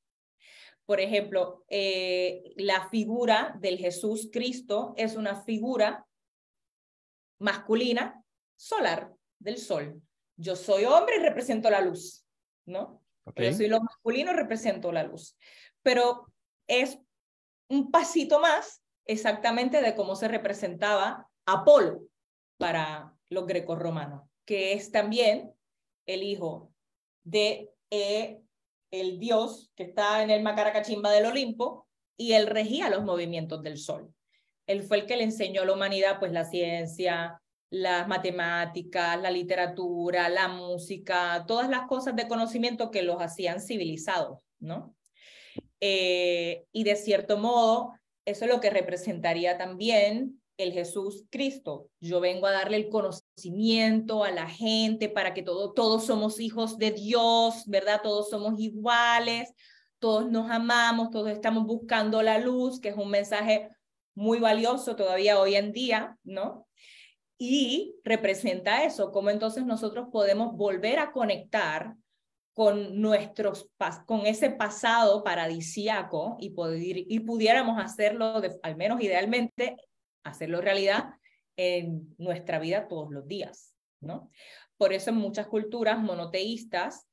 Por ejemplo, eh, la figura del Jesús Cristo es una figura masculina solar del sol. Yo soy hombre y represento la luz, ¿no? Yo soy lo masculino represento la luz. Pero es un pasito más exactamente de cómo se representaba Apolo para los romanos que es también el hijo de eh, el dios que está en el Macaracachimba del Olimpo y él regía los movimientos del sol. Él fue el que le enseñó a la humanidad pues la ciencia, las matemáticas, la literatura, la música, todas las cosas de conocimiento que los hacían civilizados, ¿no? Eh, y de cierto modo, eso es lo que representaría también el Jesús Cristo. Yo vengo a darle el conocimiento a la gente para que todo, todos somos hijos de Dios, ¿verdad? Todos somos iguales, todos nos amamos, todos estamos buscando la luz, que es un mensaje muy valioso todavía hoy en día, ¿no? Y representa eso, cómo entonces nosotros podemos volver a conectar con nuestros con ese pasado paradisiaco y, poder, y pudiéramos hacerlo, al menos idealmente, hacerlo realidad en nuestra vida todos los días, ¿no? Por eso en muchas culturas monoteístas,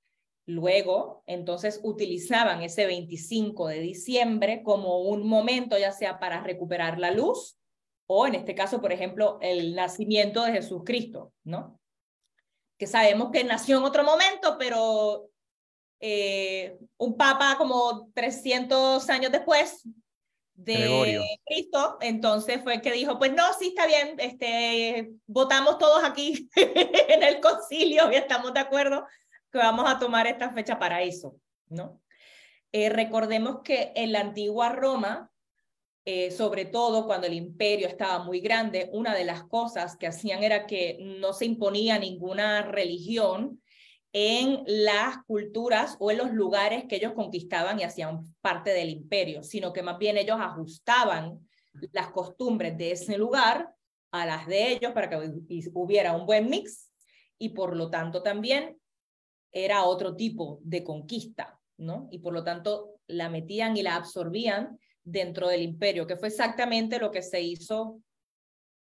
luego, entonces utilizaban ese 25 de diciembre como un momento ya sea para recuperar la luz o en este caso, por ejemplo, el nacimiento de Jesucristo, ¿no? Que sabemos que nació en otro momento, pero eh, un papa como 300 años después de Cristo, entonces fue que dijo, pues no, sí está bien, este, votamos todos aquí *laughs* en el concilio y estamos de acuerdo que vamos a tomar esta fecha para eso, ¿no? Eh, recordemos que en la antigua Roma, eh, sobre todo cuando el imperio estaba muy grande, una de las cosas que hacían era que no se imponía ninguna religión, en las culturas o en los lugares que ellos conquistaban y hacían parte del imperio, sino que más bien ellos ajustaban las costumbres de ese lugar a las de ellos para que hubiera un buen mix y por lo tanto también era otro tipo de conquista, ¿no? Y por lo tanto la metían y la absorbían dentro del imperio, que fue exactamente lo que se hizo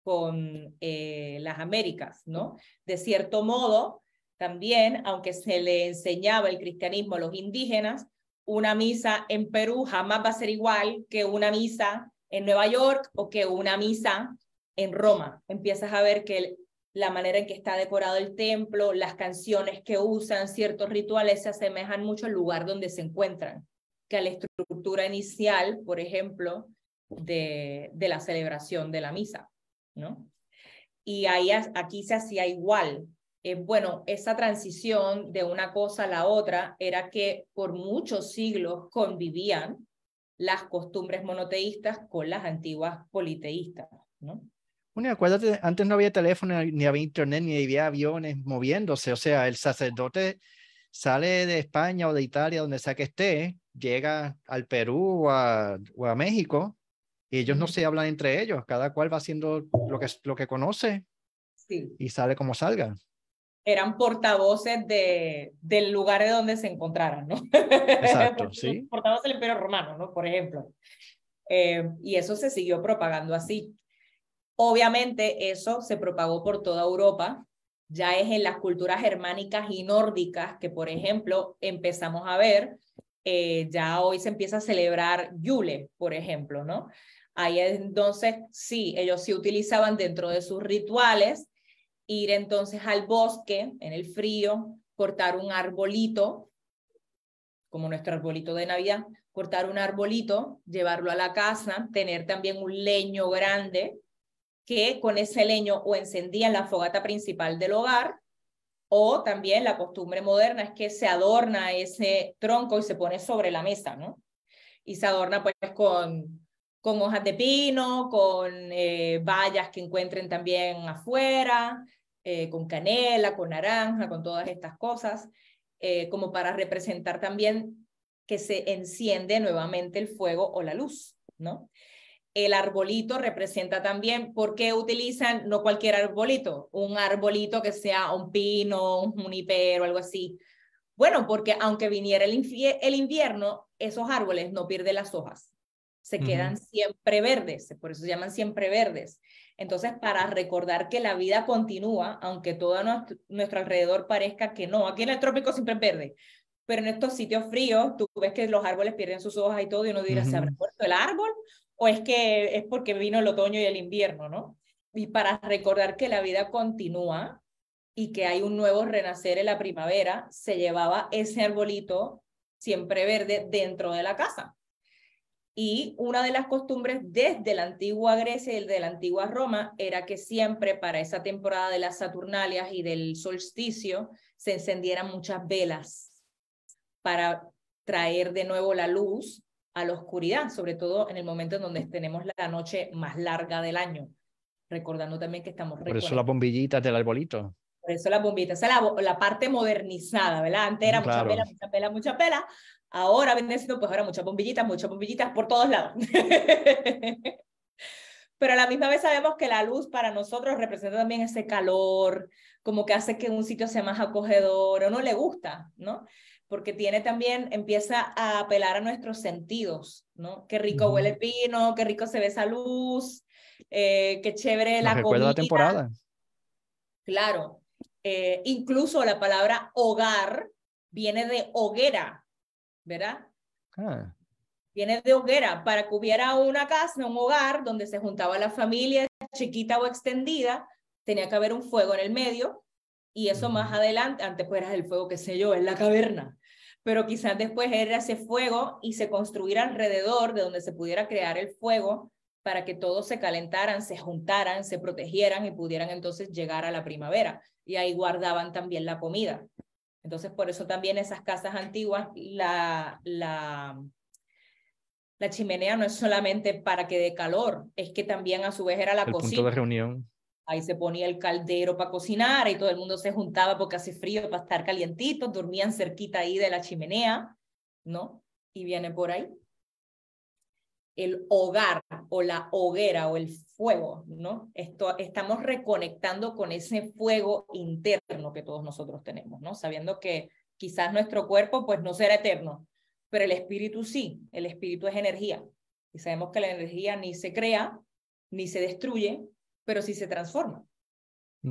con eh, las Américas, ¿no? De cierto modo, también, aunque se le enseñaba el cristianismo a los indígenas, una misa en Perú jamás va a ser igual que una misa en Nueva York o que una misa en Roma. Empiezas a ver que la manera en que está decorado el templo, las canciones que usan, ciertos rituales se asemejan mucho al lugar donde se encuentran, que a la estructura inicial, por ejemplo, de, de la celebración de la misa, ¿no? Y ahí, aquí se hacía igual, eh, bueno, esa transición de una cosa a la otra era que por muchos siglos convivían las costumbres monoteístas con las antiguas politeístas, ¿no? Bueno, acuérdate, antes no había teléfono, ni había internet, ni había aviones moviéndose. O sea, el sacerdote sale de España o de Italia, donde sea que esté, llega al Perú o a, o a México, y ellos no se hablan entre ellos. Cada cual va haciendo lo que, lo que conoce sí. y sale como salga eran portavoces de, del lugar de donde se encontraran, ¿no? Exacto, *laughs* sí. Portavoces del Imperio Romano, ¿no? Por ejemplo. Eh, y eso se siguió propagando así. Obviamente eso se propagó por toda Europa, ya es en las culturas germánicas y nórdicas que, por ejemplo, empezamos a ver, eh, ya hoy se empieza a celebrar Yule, por ejemplo, ¿no? Ahí entonces, sí, ellos sí utilizaban dentro de sus rituales ir entonces al bosque en el frío, cortar un arbolito, como nuestro arbolito de Navidad, cortar un arbolito, llevarlo a la casa, tener también un leño grande, que con ese leño o encendían la fogata principal del hogar, o también la costumbre moderna es que se adorna ese tronco y se pone sobre la mesa, ¿no? Y se adorna pues con, con hojas de pino, con eh, bayas que encuentren también afuera, eh, con canela, con naranja, con todas estas cosas, eh, como para representar también que se enciende nuevamente el fuego o la luz, ¿no? El arbolito representa también, ¿por qué utilizan no cualquier arbolito? Un arbolito que sea un pino, un junipero, algo así. Bueno, porque aunque viniera el, el invierno, esos árboles no pierden las hojas, se quedan siempre verdes, por eso se llaman siempre verdes. Entonces, para recordar que la vida continúa, aunque todo nuestro, nuestro alrededor parezca que no, aquí en el trópico siempre es verde, pero en estos sitios fríos tú ves que los árboles pierden sus hojas y todo, y uno dirá, ¿se habrá muerto el árbol? ¿O es que es porque vino el otoño y el invierno, no? Y para recordar que la vida continúa y que hay un nuevo renacer en la primavera, se llevaba ese arbolito siempre verde dentro de la casa. Y una de las costumbres desde la antigua Grecia y de la antigua Roma era que siempre para esa temporada de las Saturnalias y del solsticio se encendieran muchas velas para traer de nuevo la luz a la oscuridad, sobre todo en el momento en donde tenemos la noche más larga del año. Recordando también que estamos... Por eso las bombillitas del arbolito. Por eso las bombillitas, esa es la, la parte modernizada, ¿verdad? Antes era mucha vela, mucha vela, mucha vela. Ahora siendo, pues ahora muchas bombillitas, muchas bombillitas por todos lados. *laughs* pero a la misma vez sabemos que la luz para nosotros representa también ese calor, como que hace que un sitio sea más acogedor, o no le gusta, ¿no? Porque tiene también, empieza a apelar a nuestros sentidos, ¿no? Qué rico huele el pino, qué rico se ve esa luz, eh, qué chévere la comida. la temporada. Claro, eh, incluso la palabra hogar viene de hoguera, ¿verdad? Ah. Viene de hoguera, para que hubiera una casa, un hogar donde se juntaba la familia chiquita o extendida, tenía que haber un fuego en el medio y eso más adelante, antes pues era el fuego, qué sé yo, en la caverna, pero quizás después era ese fuego y se construyera alrededor de donde se pudiera crear el fuego para que todos se calentaran, se juntaran, se protegieran y pudieran entonces llegar a la primavera. Y ahí guardaban también la comida. Entonces, por eso también esas casas antiguas, la, la, la chimenea no es solamente para que dé calor, es que también a su vez era la cocina. Punto de reunión. Ahí se ponía el caldero para cocinar y todo el mundo se juntaba porque hace frío para estar calientitos, dormían cerquita ahí de la chimenea, ¿no? Y viene por ahí el hogar o la hoguera o el fuego, ¿no? Esto, estamos reconectando con ese fuego interno que todos nosotros tenemos, ¿no? Sabiendo que quizás nuestro cuerpo pues no será eterno, pero el espíritu sí, el espíritu es energía. Y sabemos que la energía ni se crea, ni se destruye, pero sí se transforma.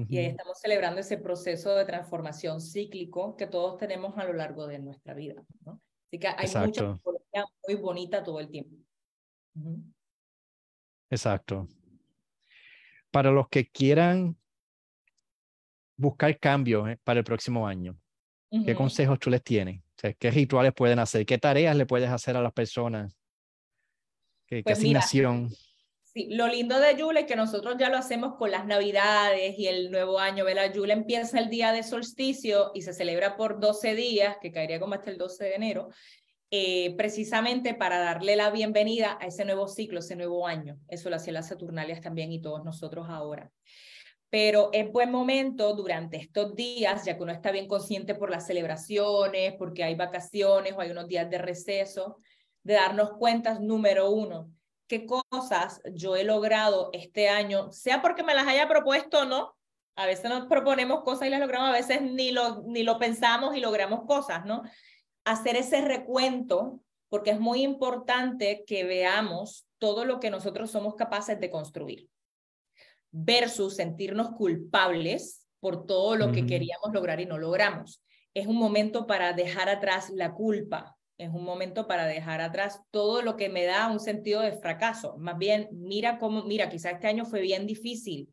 Y ahí estamos celebrando ese proceso de transformación cíclico que todos tenemos a lo largo de nuestra vida, ¿no? Así que hay mucha mucha muy bonita todo el tiempo. Exacto. Para los que quieran buscar cambios eh, para el próximo año, ¿qué consejos tú les tienes? ¿Qué rituales pueden hacer? ¿Qué tareas le puedes hacer a las personas? ¿Qué, pues asignación? Lo lindo de Yule es que nosotros ya lo hacemos con las Navidades y el Nuevo Año. La Yule empieza el día de solsticio y se celebra por 12 días, que caería como hasta el 12 de enero. Eh, precisamente para darle la bienvenida a ese nuevo ciclo, ese nuevo año. Eso lo hacían las Saturnalias también y todos nosotros ahora. Pero es buen momento durante estos días, ya que uno está bien consciente por las celebraciones, porque hay vacaciones o hay unos días de receso, de darnos cuenta, número uno, qué cosas yo he logrado este año, sea porque me las haya propuesto o no. A veces nos proponemos cosas y las logramos, a veces ni lo, ni lo pensamos y logramos cosas, ¿no? hacer ese recuento, porque es muy importante que veamos todo lo que nosotros somos capaces de construir, versus sentirnos culpables por todo lo que queríamos lograr y no logramos. Es un momento para dejar atrás la culpa, es un momento para dejar atrás todo lo que me da un sentido de fracaso. Más bien, mira cómo, mira, quizá este año fue bien difícil,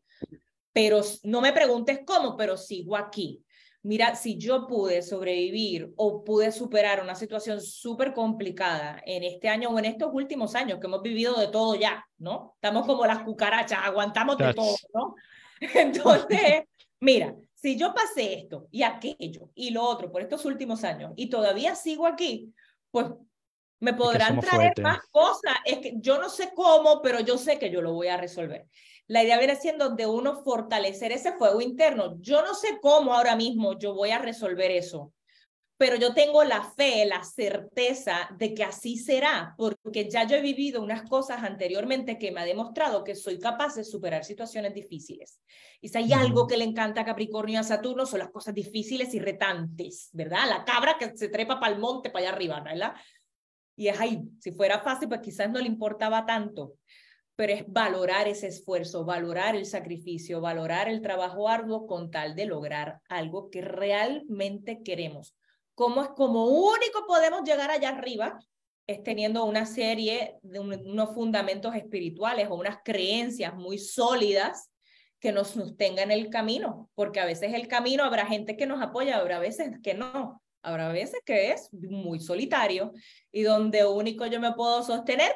pero no me preguntes cómo, pero sigo aquí mira, si yo pude sobrevivir o pude superar una situación súper complicada en este año o en estos últimos años que hemos vivido de todo ya, ¿no? Estamos como las cucarachas, aguantamos de todo, ¿no? *laughs* Entonces, mira, si yo pasé esto y aquello y lo otro por estos últimos años y todavía sigo aquí, pues me podrán traer más cosas. Es que yo no sé cómo, pero yo sé que yo lo voy a resolver. La idea viene siendo de uno fortalecer ese fuego interno. Yo no sé cómo ahora mismo yo voy a resolver eso, pero yo tengo la fe, la certeza de que así será, porque ya yo he vivido unas cosas anteriormente que me ha demostrado que soy capaz de superar situaciones difíciles. Y si hay algo que le encanta a Capricornio y a Saturno, son las cosas difíciles y retantes, ¿verdad? La cabra que se trepa para el monte, para allá arriba, ¿verdad? Y es ahí, si fuera fácil, pues quizás no le importaba tanto pero es valorar ese esfuerzo, valorar el sacrificio, valorar el trabajo arduo con tal de lograr algo que realmente queremos. ¿Cómo es como único podemos llegar allá arriba? Es teniendo una serie de unos fundamentos espirituales o unas creencias muy sólidas que nos sostengan el camino, porque a veces el camino habrá gente que nos apoya, habrá veces que no, habrá veces que es muy solitario y donde único yo me puedo sostener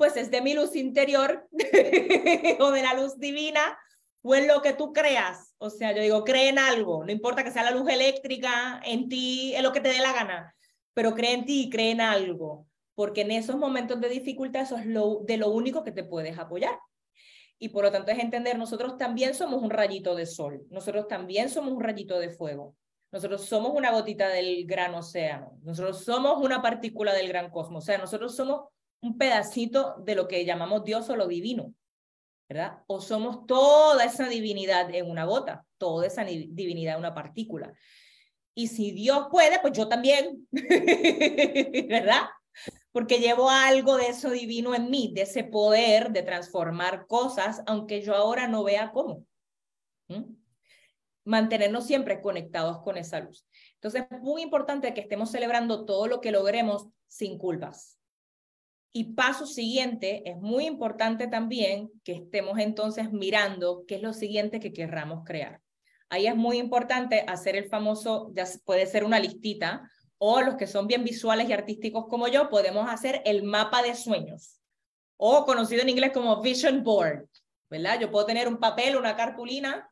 pues es de mi luz interior *laughs* o de la luz divina o en lo que tú creas. O sea, yo digo, cree en algo, no importa que sea la luz eléctrica, en ti, en lo que te dé la gana, pero cree en ti y cree en algo, porque en esos momentos de dificultad eso es lo, de lo único que te puedes apoyar. Y por lo tanto es entender, nosotros también somos un rayito de sol, nosotros también somos un rayito de fuego, nosotros somos una gotita del gran océano, nosotros somos una partícula del gran cosmos, o sea, nosotros somos un pedacito de lo que llamamos Dios o lo divino. ¿Verdad? O somos toda esa divinidad en una gota, toda esa divinidad en una partícula. Y si Dios puede, pues yo también, *laughs* ¿verdad? Porque llevo algo de eso divino en mí, de ese poder de transformar cosas, aunque yo ahora no vea cómo. Mantenernos siempre conectados con esa luz. Entonces, es muy importante que estemos celebrando todo lo que logremos sin culpas. Y paso siguiente, es muy importante también que estemos entonces mirando qué es lo siguiente que querramos crear. Ahí es muy importante hacer el famoso, ya puede ser una listita, o los que son bien visuales y artísticos como yo, podemos hacer el mapa de sueños, o conocido en inglés como vision board, ¿verdad? Yo puedo tener un papel, una cartulina,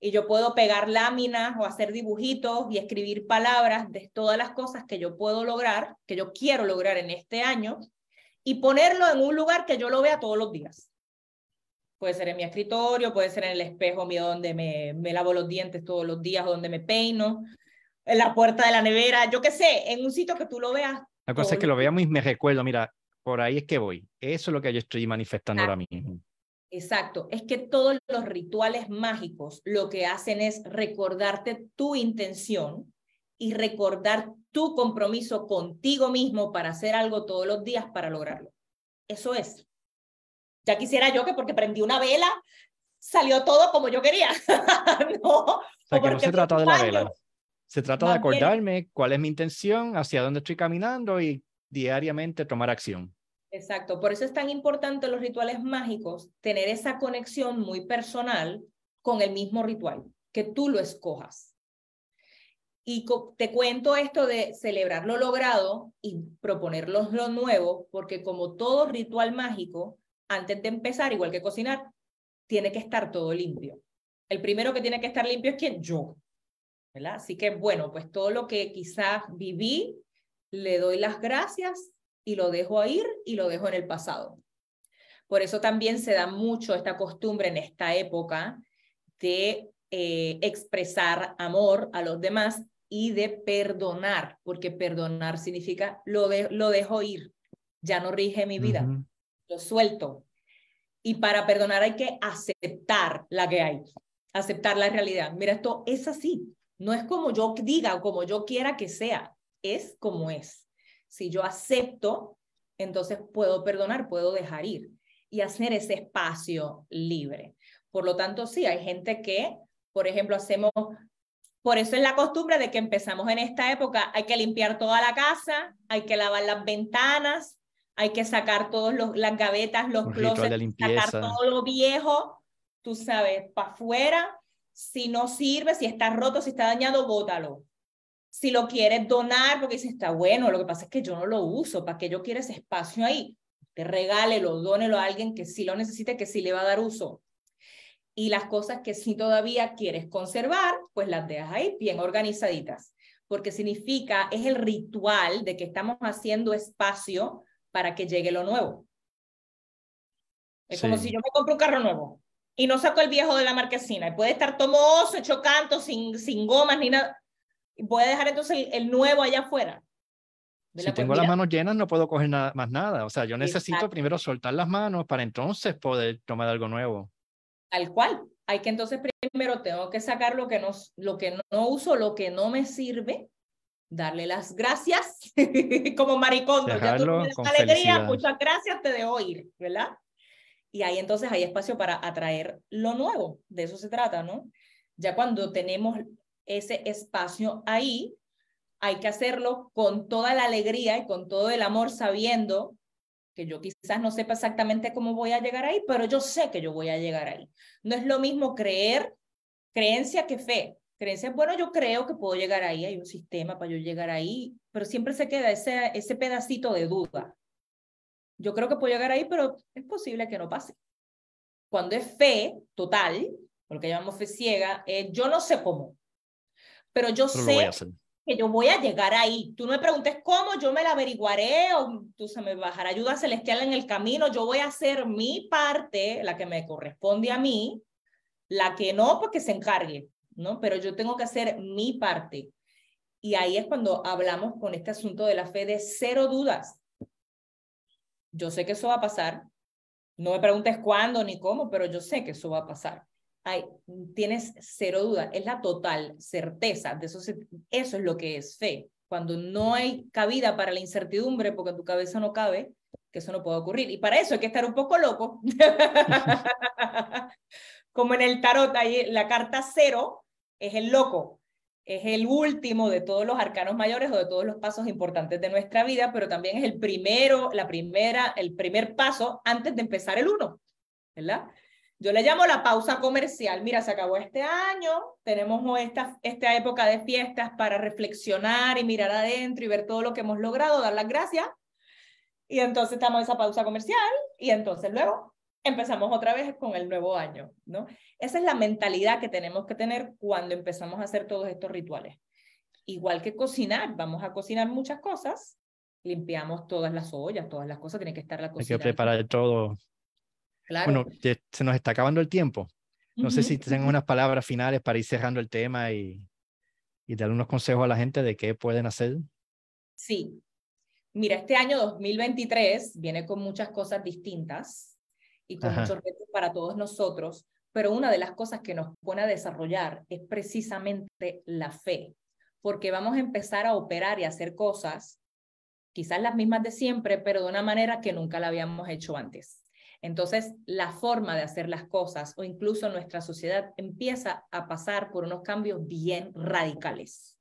y yo puedo pegar láminas o hacer dibujitos y escribir palabras de todas las cosas que yo puedo lograr, que yo quiero lograr en este año, y ponerlo en un lugar que yo lo vea todos los días. Puede ser en mi escritorio, puede ser en el espejo mío donde me, me lavo los dientes todos los días, donde me peino, en la puerta de la nevera, yo qué sé, en un sitio que tú lo veas. La cosa es que lo veamos y me recuerdo, mira, por ahí es que voy. Eso es lo que yo estoy manifestando ahora mismo. Exacto, es que todos los rituales mágicos lo que hacen es recordarte tu intención y recordar tu compromiso contigo mismo para hacer algo todos los días para lograrlo. Eso es. Ya quisiera yo que porque prendí una vela salió todo como yo quería. *laughs* no, o sea, que no se trata de la vela. Se trata de acordarme cuál es mi intención, hacia dónde estoy caminando y diariamente tomar acción. Exacto, por eso es tan importante los rituales mágicos, tener esa conexión muy personal con el mismo ritual, que tú lo escojas. Y te cuento esto de celebrar lo logrado y proponerlos lo nuevo, porque como todo ritual mágico, antes de empezar, igual que cocinar, tiene que estar todo limpio. El primero que tiene que estar limpio es quien yo. ¿verdad? Así que bueno, pues todo lo que quizás viví, le doy las gracias y lo dejo ir y lo dejo en el pasado. Por eso también se da mucho esta costumbre en esta época de eh, expresar amor a los demás y de perdonar, porque perdonar significa lo, de, lo dejo ir, ya no rige mi vida, lo suelto. Y para perdonar hay que aceptar la que hay, aceptar la realidad. Mira, esto es así, no es como yo diga o como yo quiera que sea, es como es. Si yo acepto, entonces puedo perdonar, puedo dejar ir y hacer ese espacio libre. Por lo tanto, sí, hay gente que, por ejemplo, hacemos por eso es la costumbre de que empezamos en esta época, hay que limpiar toda la casa, hay que lavar las ventanas, hay que sacar todas las gavetas, los closets, sacar todo lo viejo, tú sabes, para afuera. Si no sirve, si está roto, si está dañado, bótalo. Si lo quieres donar, porque dice, está bueno, lo que pasa es que yo no lo uso, ¿para qué yo quiero ese espacio ahí? Te regálelo, dónelo a alguien que sí lo necesite, que sí le va a dar uso y las cosas que sí todavía quieres conservar, pues las dejas ahí bien organizaditas, porque significa, es el ritual de que estamos haciendo espacio para que llegue lo nuevo. Es como si yo me compro un carro nuevo y no saco el viejo de la marquesina y puede estar tomoso, hecho canto, sin, sin gomas ni nada. Y puede dejar entonces el, nuevo allá afuera. Si pues tengo las manos llenas, no puedo coger nada, más nada. O sea, yo necesito primero soltar las manos para entonces poder tomar algo nuevo. Tal cual. Hay que entonces primero tengo que sacar lo que no, lo que no, uso, lo que no me sirve, darle las gracias, *laughs* como maricondo, ya tú alegría, muchas gracias, te dejo ir, ¿verdad? Y ahí entonces hay espacio para atraer lo nuevo, de eso se trata, ¿no? Ya cuando tenemos ese espacio ahí, hay que hacerlo con toda la alegría y con todo el amor, sabiendo que yo quizás no sepa exactamente cómo voy a llegar ahí, pero yo sé que yo voy a llegar ahí. No es lo mismo creer, creencia que fe. Creencia, bueno, yo creo que puedo llegar ahí, hay un sistema para yo llegar ahí, pero siempre se queda ese, ese pedacito de duda. Yo creo que puedo llegar ahí, pero es posible que no pase. Cuando es fe total, lo que llamamos fe ciega, yo no sé cómo, pero yo sé que yo voy a llegar ahí. Tú no me preguntes cómo, yo me la averiguaré o tú se me bajará ayuda celestial en el camino. Yo voy a hacer mi parte, la que me corresponde a mí, la que no, porque se encargue, ¿no? Pero yo tengo que hacer mi parte. Y ahí es cuando hablamos con este asunto de la fe de cero dudas. Yo sé que eso va a pasar. No me preguntes cuándo ni cómo, pero yo sé que eso va a pasar. Ay, tienes cero duda, es la total certeza, de eso, eso es lo que es fe. Cuando no hay cabida para la incertidumbre, porque en tu cabeza no cabe, que eso no puede ocurrir. Y para eso hay que estar un poco loco. *laughs* Como en el tarot, ahí la carta cero es el loco, es el último de todos los arcanos mayores o de todos los pasos importantes de nuestra vida, pero también es el primero, la primera, el primer paso antes de empezar el uno, ¿verdad? Yo le llamo la pausa comercial. Mira, se acabó este año, tenemos esta, esta época de fiestas para reflexionar y mirar adentro y ver todo lo que hemos logrado, dar las gracias. Y entonces estamos en esa pausa comercial y entonces luego empezamos otra vez con el nuevo año, ¿no? Esa es la mentalidad que tenemos que tener cuando empezamos a hacer todos estos rituales. Igual que cocinar, vamos a cocinar muchas cosas, limpiamos todas las ollas, todas las cosas, tiene que estar la cocina. Hay que preparar todo bueno, se nos está acabando el tiempo. No sé si tengan unas palabras finales para ir cerrando el tema y, y dar unos consejos a la gente de qué pueden hacer. Sí. Mira, este año 2023 viene con muchas cosas distintas y con muchos retos para todos nosotros, pero una de las cosas que nos pone a desarrollar es precisamente la fe, porque vamos a empezar a operar y a hacer cosas, quizás las mismas de siempre, pero de una manera que nunca la habíamos hecho antes. Entonces, la forma de hacer las cosas o incluso nuestra sociedad empieza a pasar por unos cambios bien radicales.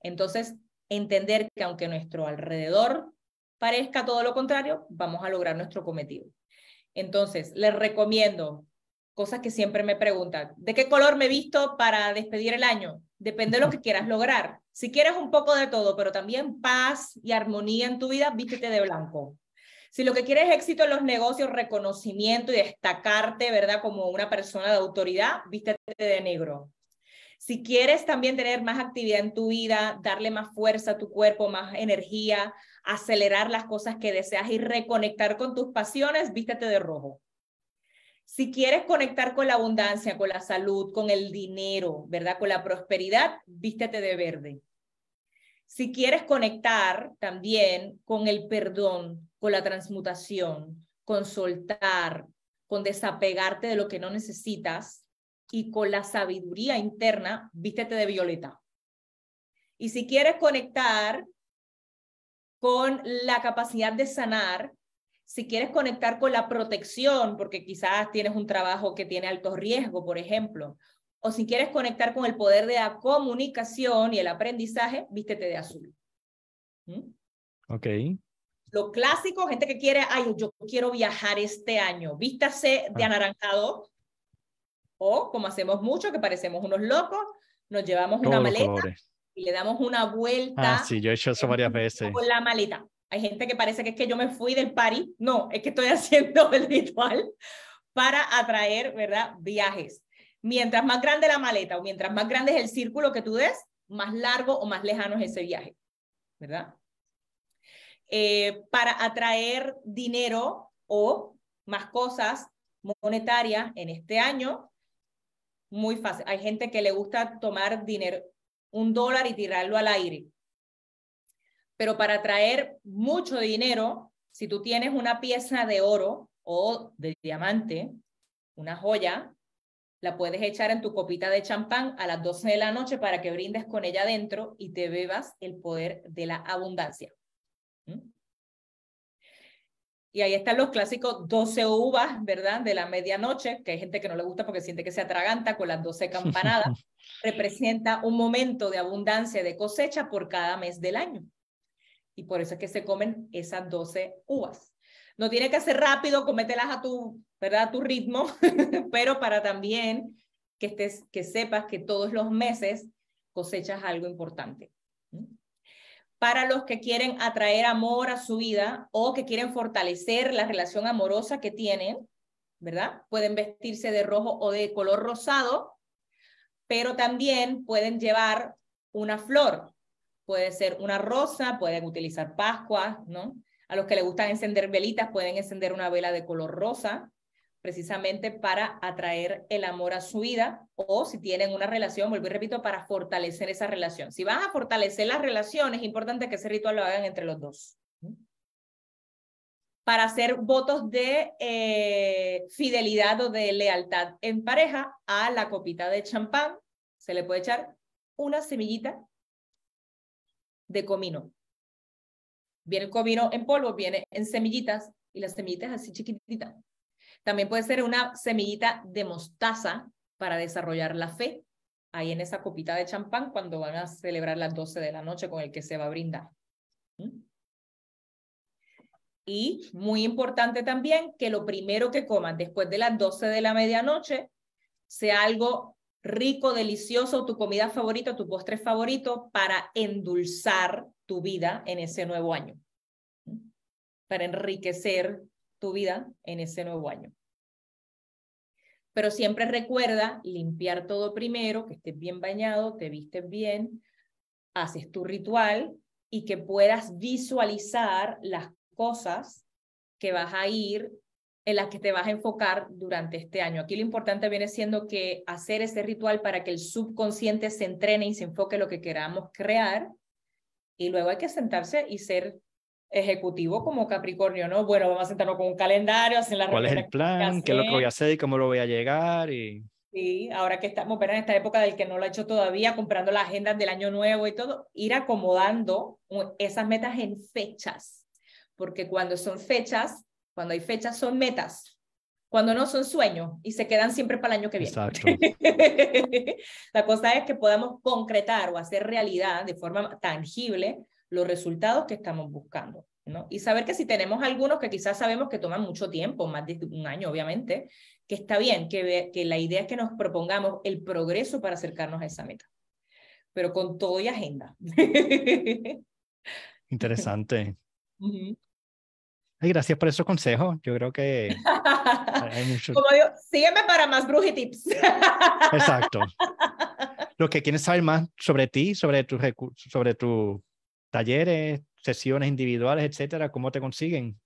Entonces, entender que aunque nuestro alrededor parezca todo lo contrario, vamos a lograr nuestro cometido. Entonces, les recomiendo cosas que siempre me preguntan, ¿de qué color me visto para despedir el año? Depende de lo que quieras lograr. Si quieres un poco de todo, pero también paz y armonía en tu vida, vístete de blanco. Si lo que quieres es éxito en los negocios, reconocimiento y destacarte, ¿verdad? Como una persona de autoridad, vístete de negro. Si quieres también tener más actividad en tu vida, darle más fuerza a tu cuerpo, más energía, acelerar las cosas que deseas y reconectar con tus pasiones, vístete de rojo. Si quieres conectar con la abundancia, con la salud, con el dinero, ¿verdad? Con la prosperidad, vístete de verde. Si quieres conectar también con el perdón, con la transmutación, con soltar, con desapegarte de lo que no necesitas y con la sabiduría interna, vístete de violeta. Y si quieres conectar con la capacidad de sanar, si quieres conectar con la protección, porque quizás tienes un trabajo que tiene alto riesgo, por ejemplo, o si quieres conectar con el poder de la comunicación y el aprendizaje, vístete de azul. ¿Mm? Ok. Lo clásico, gente que quiere, ay, yo quiero viajar este año, vístase de ah. anaranjado. O, como hacemos mucho, que parecemos unos locos, nos llevamos una maleta y le damos una vuelta. Ah, sí, yo he hecho eso varias veces. Con la maleta. Hay gente que parece que es que yo me fui del party. No, es que estoy *laughs* haciendo el ritual para atraer, ¿verdad? Viajes. Mientras más grande la maleta o mientras más grande es el círculo que tú des, más largo o más lejano es ese viaje, ¿verdad? Eh, para atraer dinero o más cosas monetarias en este año, muy fácil. Hay gente que le gusta tomar dinero, un dólar y tirarlo al aire. Pero para atraer mucho dinero, si tú tienes una pieza de oro o de diamante, una joya, la puedes echar en tu copita de champán a las 12 de la noche para que brindes con ella dentro y te bebas el poder de la abundancia. ¿Mm? Y ahí están los clásicos 12 uvas, ¿verdad? De la medianoche, que hay gente que no le gusta porque siente que se atraganta con las 12 campanadas. *laughs* Representa un momento de abundancia, de cosecha por cada mes del año. Y por eso es que se comen esas 12 uvas. No tiene que ser rápido, comételas a tu, ¿verdad? Tu ritmo, *laughs* pero para también que, estés, que sepas que todos los meses cosechas algo importante. Para los que quieren atraer amor a su vida o que quieren fortalecer la relación amorosa que tienen, ¿verdad? Pueden vestirse de rojo o de color rosado, pero también pueden llevar una flor. Puede ser una rosa, pueden utilizar pascua, ¿no? A los que les gustan encender velitas pueden encender una vela de color rosa, precisamente para atraer el amor a su vida o si tienen una relación, vuelvo y repito, para fortalecer esa relación. Si vas a fortalecer la relación, es importante que ese ritual lo hagan entre los dos. para hacer votos de eh, fidelidad o de lealtad en pareja a la copita de champán. Se le puede echar una semillita de comino. Viene el comino en polvo, viene en semillitas y las semillitas así chiquititas. También puede ser una semillita de mostaza para desarrollar la fe ahí en esa copita de champán cuando van a celebrar las 12 de la noche con el que se va a brindar. ¿Mm? Y muy importante también que lo primero que coman después de las 12 de la medianoche sea algo rico, delicioso, tu comida favorita, tu postre favorito para endulzar tu vida en ese nuevo año, para enriquecer tu vida en ese nuevo año. Pero siempre recuerda limpiar todo primero, que estés bien bañado, te vistes bien, haces tu ritual y que puedas visualizar las cosas que vas a ir, en las que te vas a enfocar durante este año. Aquí lo importante viene siendo que hacer ese ritual para que el subconsciente se entrene y se enfoque en lo que queramos crear. Y luego hay que sentarse y ser ejecutivo como Capricornio, ¿no? Bueno, vamos a sentarnos con un calendario, hacer la ¿Cuál es el plan? ¿Qué es lo que voy a hacer y cómo lo voy a llegar? Y... Sí, ahora que estamos en esta época del que no lo ha hecho todavía, comprando las agendas del año nuevo y todo, ir acomodando esas metas en fechas porque cuando son fechas, cuando hay fechas son metas, cuando no son sueños y se quedan siempre para el año que viene. Exacto. *laughs* la cosa es que podamos concretar o hacer realidad de forma tangible los resultados que estamos buscando. ¿no? Y saber que si tenemos algunos que quizás sabemos que toman mucho tiempo, más de un año obviamente, que está bien, que, que la idea es que nos propongamos el progreso para acercarnos a esa meta, pero con todo y agenda. *laughs* Interesante gracias por esos consejos. Yo creo que *laughs* hay mucho... Como digo, sígueme para más brujitips. Exacto. *laughs* Los que quieren saber más sobre ti, sobre tus sobre tus talleres, sesiones individuales, etcétera, ¿cómo te consiguen?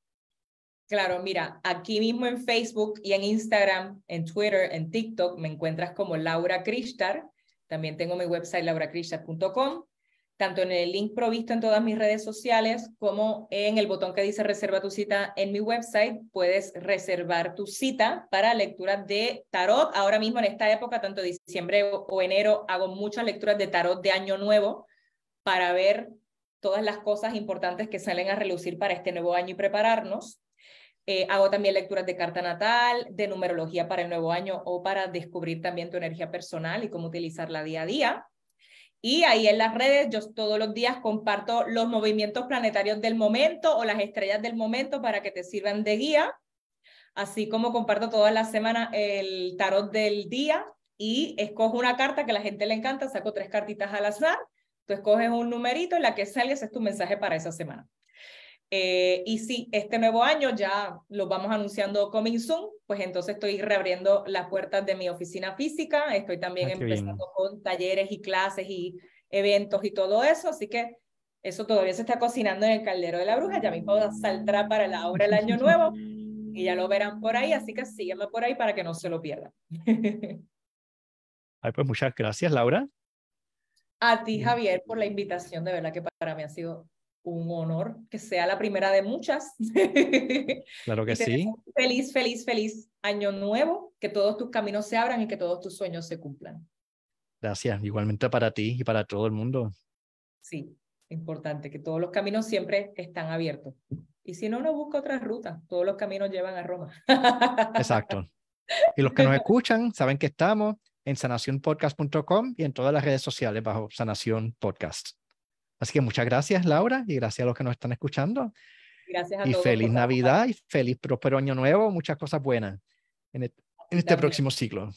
Claro, mira, aquí mismo en Facebook y en Instagram, en Twitter, en TikTok, me encuentras como Laura Krishtar. También tengo mi website laurakrishtar.com tanto en el link provisto en todas mis redes sociales como en el botón que dice reserva tu cita en mi website, puedes reservar tu cita para lecturas de tarot. Ahora mismo en esta época, tanto diciembre o enero, hago muchas lecturas de tarot de año nuevo para ver todas las cosas importantes que salen a relucir para este nuevo año y prepararnos. Eh, hago también lecturas de carta natal, de numerología para el nuevo año o para descubrir también tu energía personal y cómo utilizarla día a día. Y ahí en las redes yo todos los días comparto los movimientos planetarios del momento o las estrellas del momento para que te sirvan de guía, así como comparto todas las semanas el tarot del día y escojo una carta que a la gente le encanta, saco tres cartitas al azar, tú escoges un numerito y la que sale es tu mensaje para esa semana. Eh, y sí, este nuevo año ya lo vamos anunciando coming soon, pues entonces estoy reabriendo las puertas de mi oficina física, estoy también ah, empezando con talleres y clases y eventos y todo eso, así que eso todavía se está cocinando en el caldero de la bruja, ya mismo saldrá para la hora del año nuevo y ya lo verán por ahí, así que sígueme por ahí para que no se lo pierdan. *laughs* Ay, pues muchas gracias, Laura. A ti, Javier, por la invitación, de verdad que para mí ha sido un honor que sea la primera de muchas. *laughs* Claro que sí. Feliz, feliz, feliz año nuevo, que todos tus caminos se abran y que todos tus sueños se cumplan. Gracias, igualmente para ti y para todo el mundo. Sí, importante, que todos los caminos siempre están abiertos. Y si no, no busca otra ruta. Todos los caminos llevan a Roma. *laughs* Exacto. Y los que nos escuchan saben que estamos en sanacionpodcast.com y en todas las redes sociales bajo Sanación Podcast. Así que muchas gracias, Laura, y gracias a los que nos están escuchando. Gracias a y todos. Feliz Navidad y feliz próspero año nuevo, muchas cosas buenas en, en este próximo ciclo.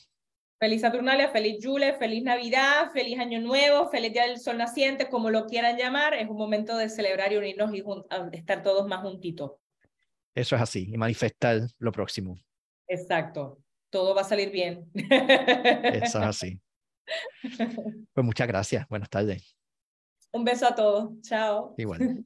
Feliz Saturnalia, feliz Jule, feliz Navidad, feliz Año Nuevo, feliz Día del Sol Naciente, como lo quieran llamar. Es un momento de celebrar y unirnos y estar todos más juntitos. Eso es así, y manifestar lo próximo. Exacto, todo va a salir bien. Eso es así. *laughs* Pues muchas gracias, buenas tardes. Un beso a todos. Chao. Igual.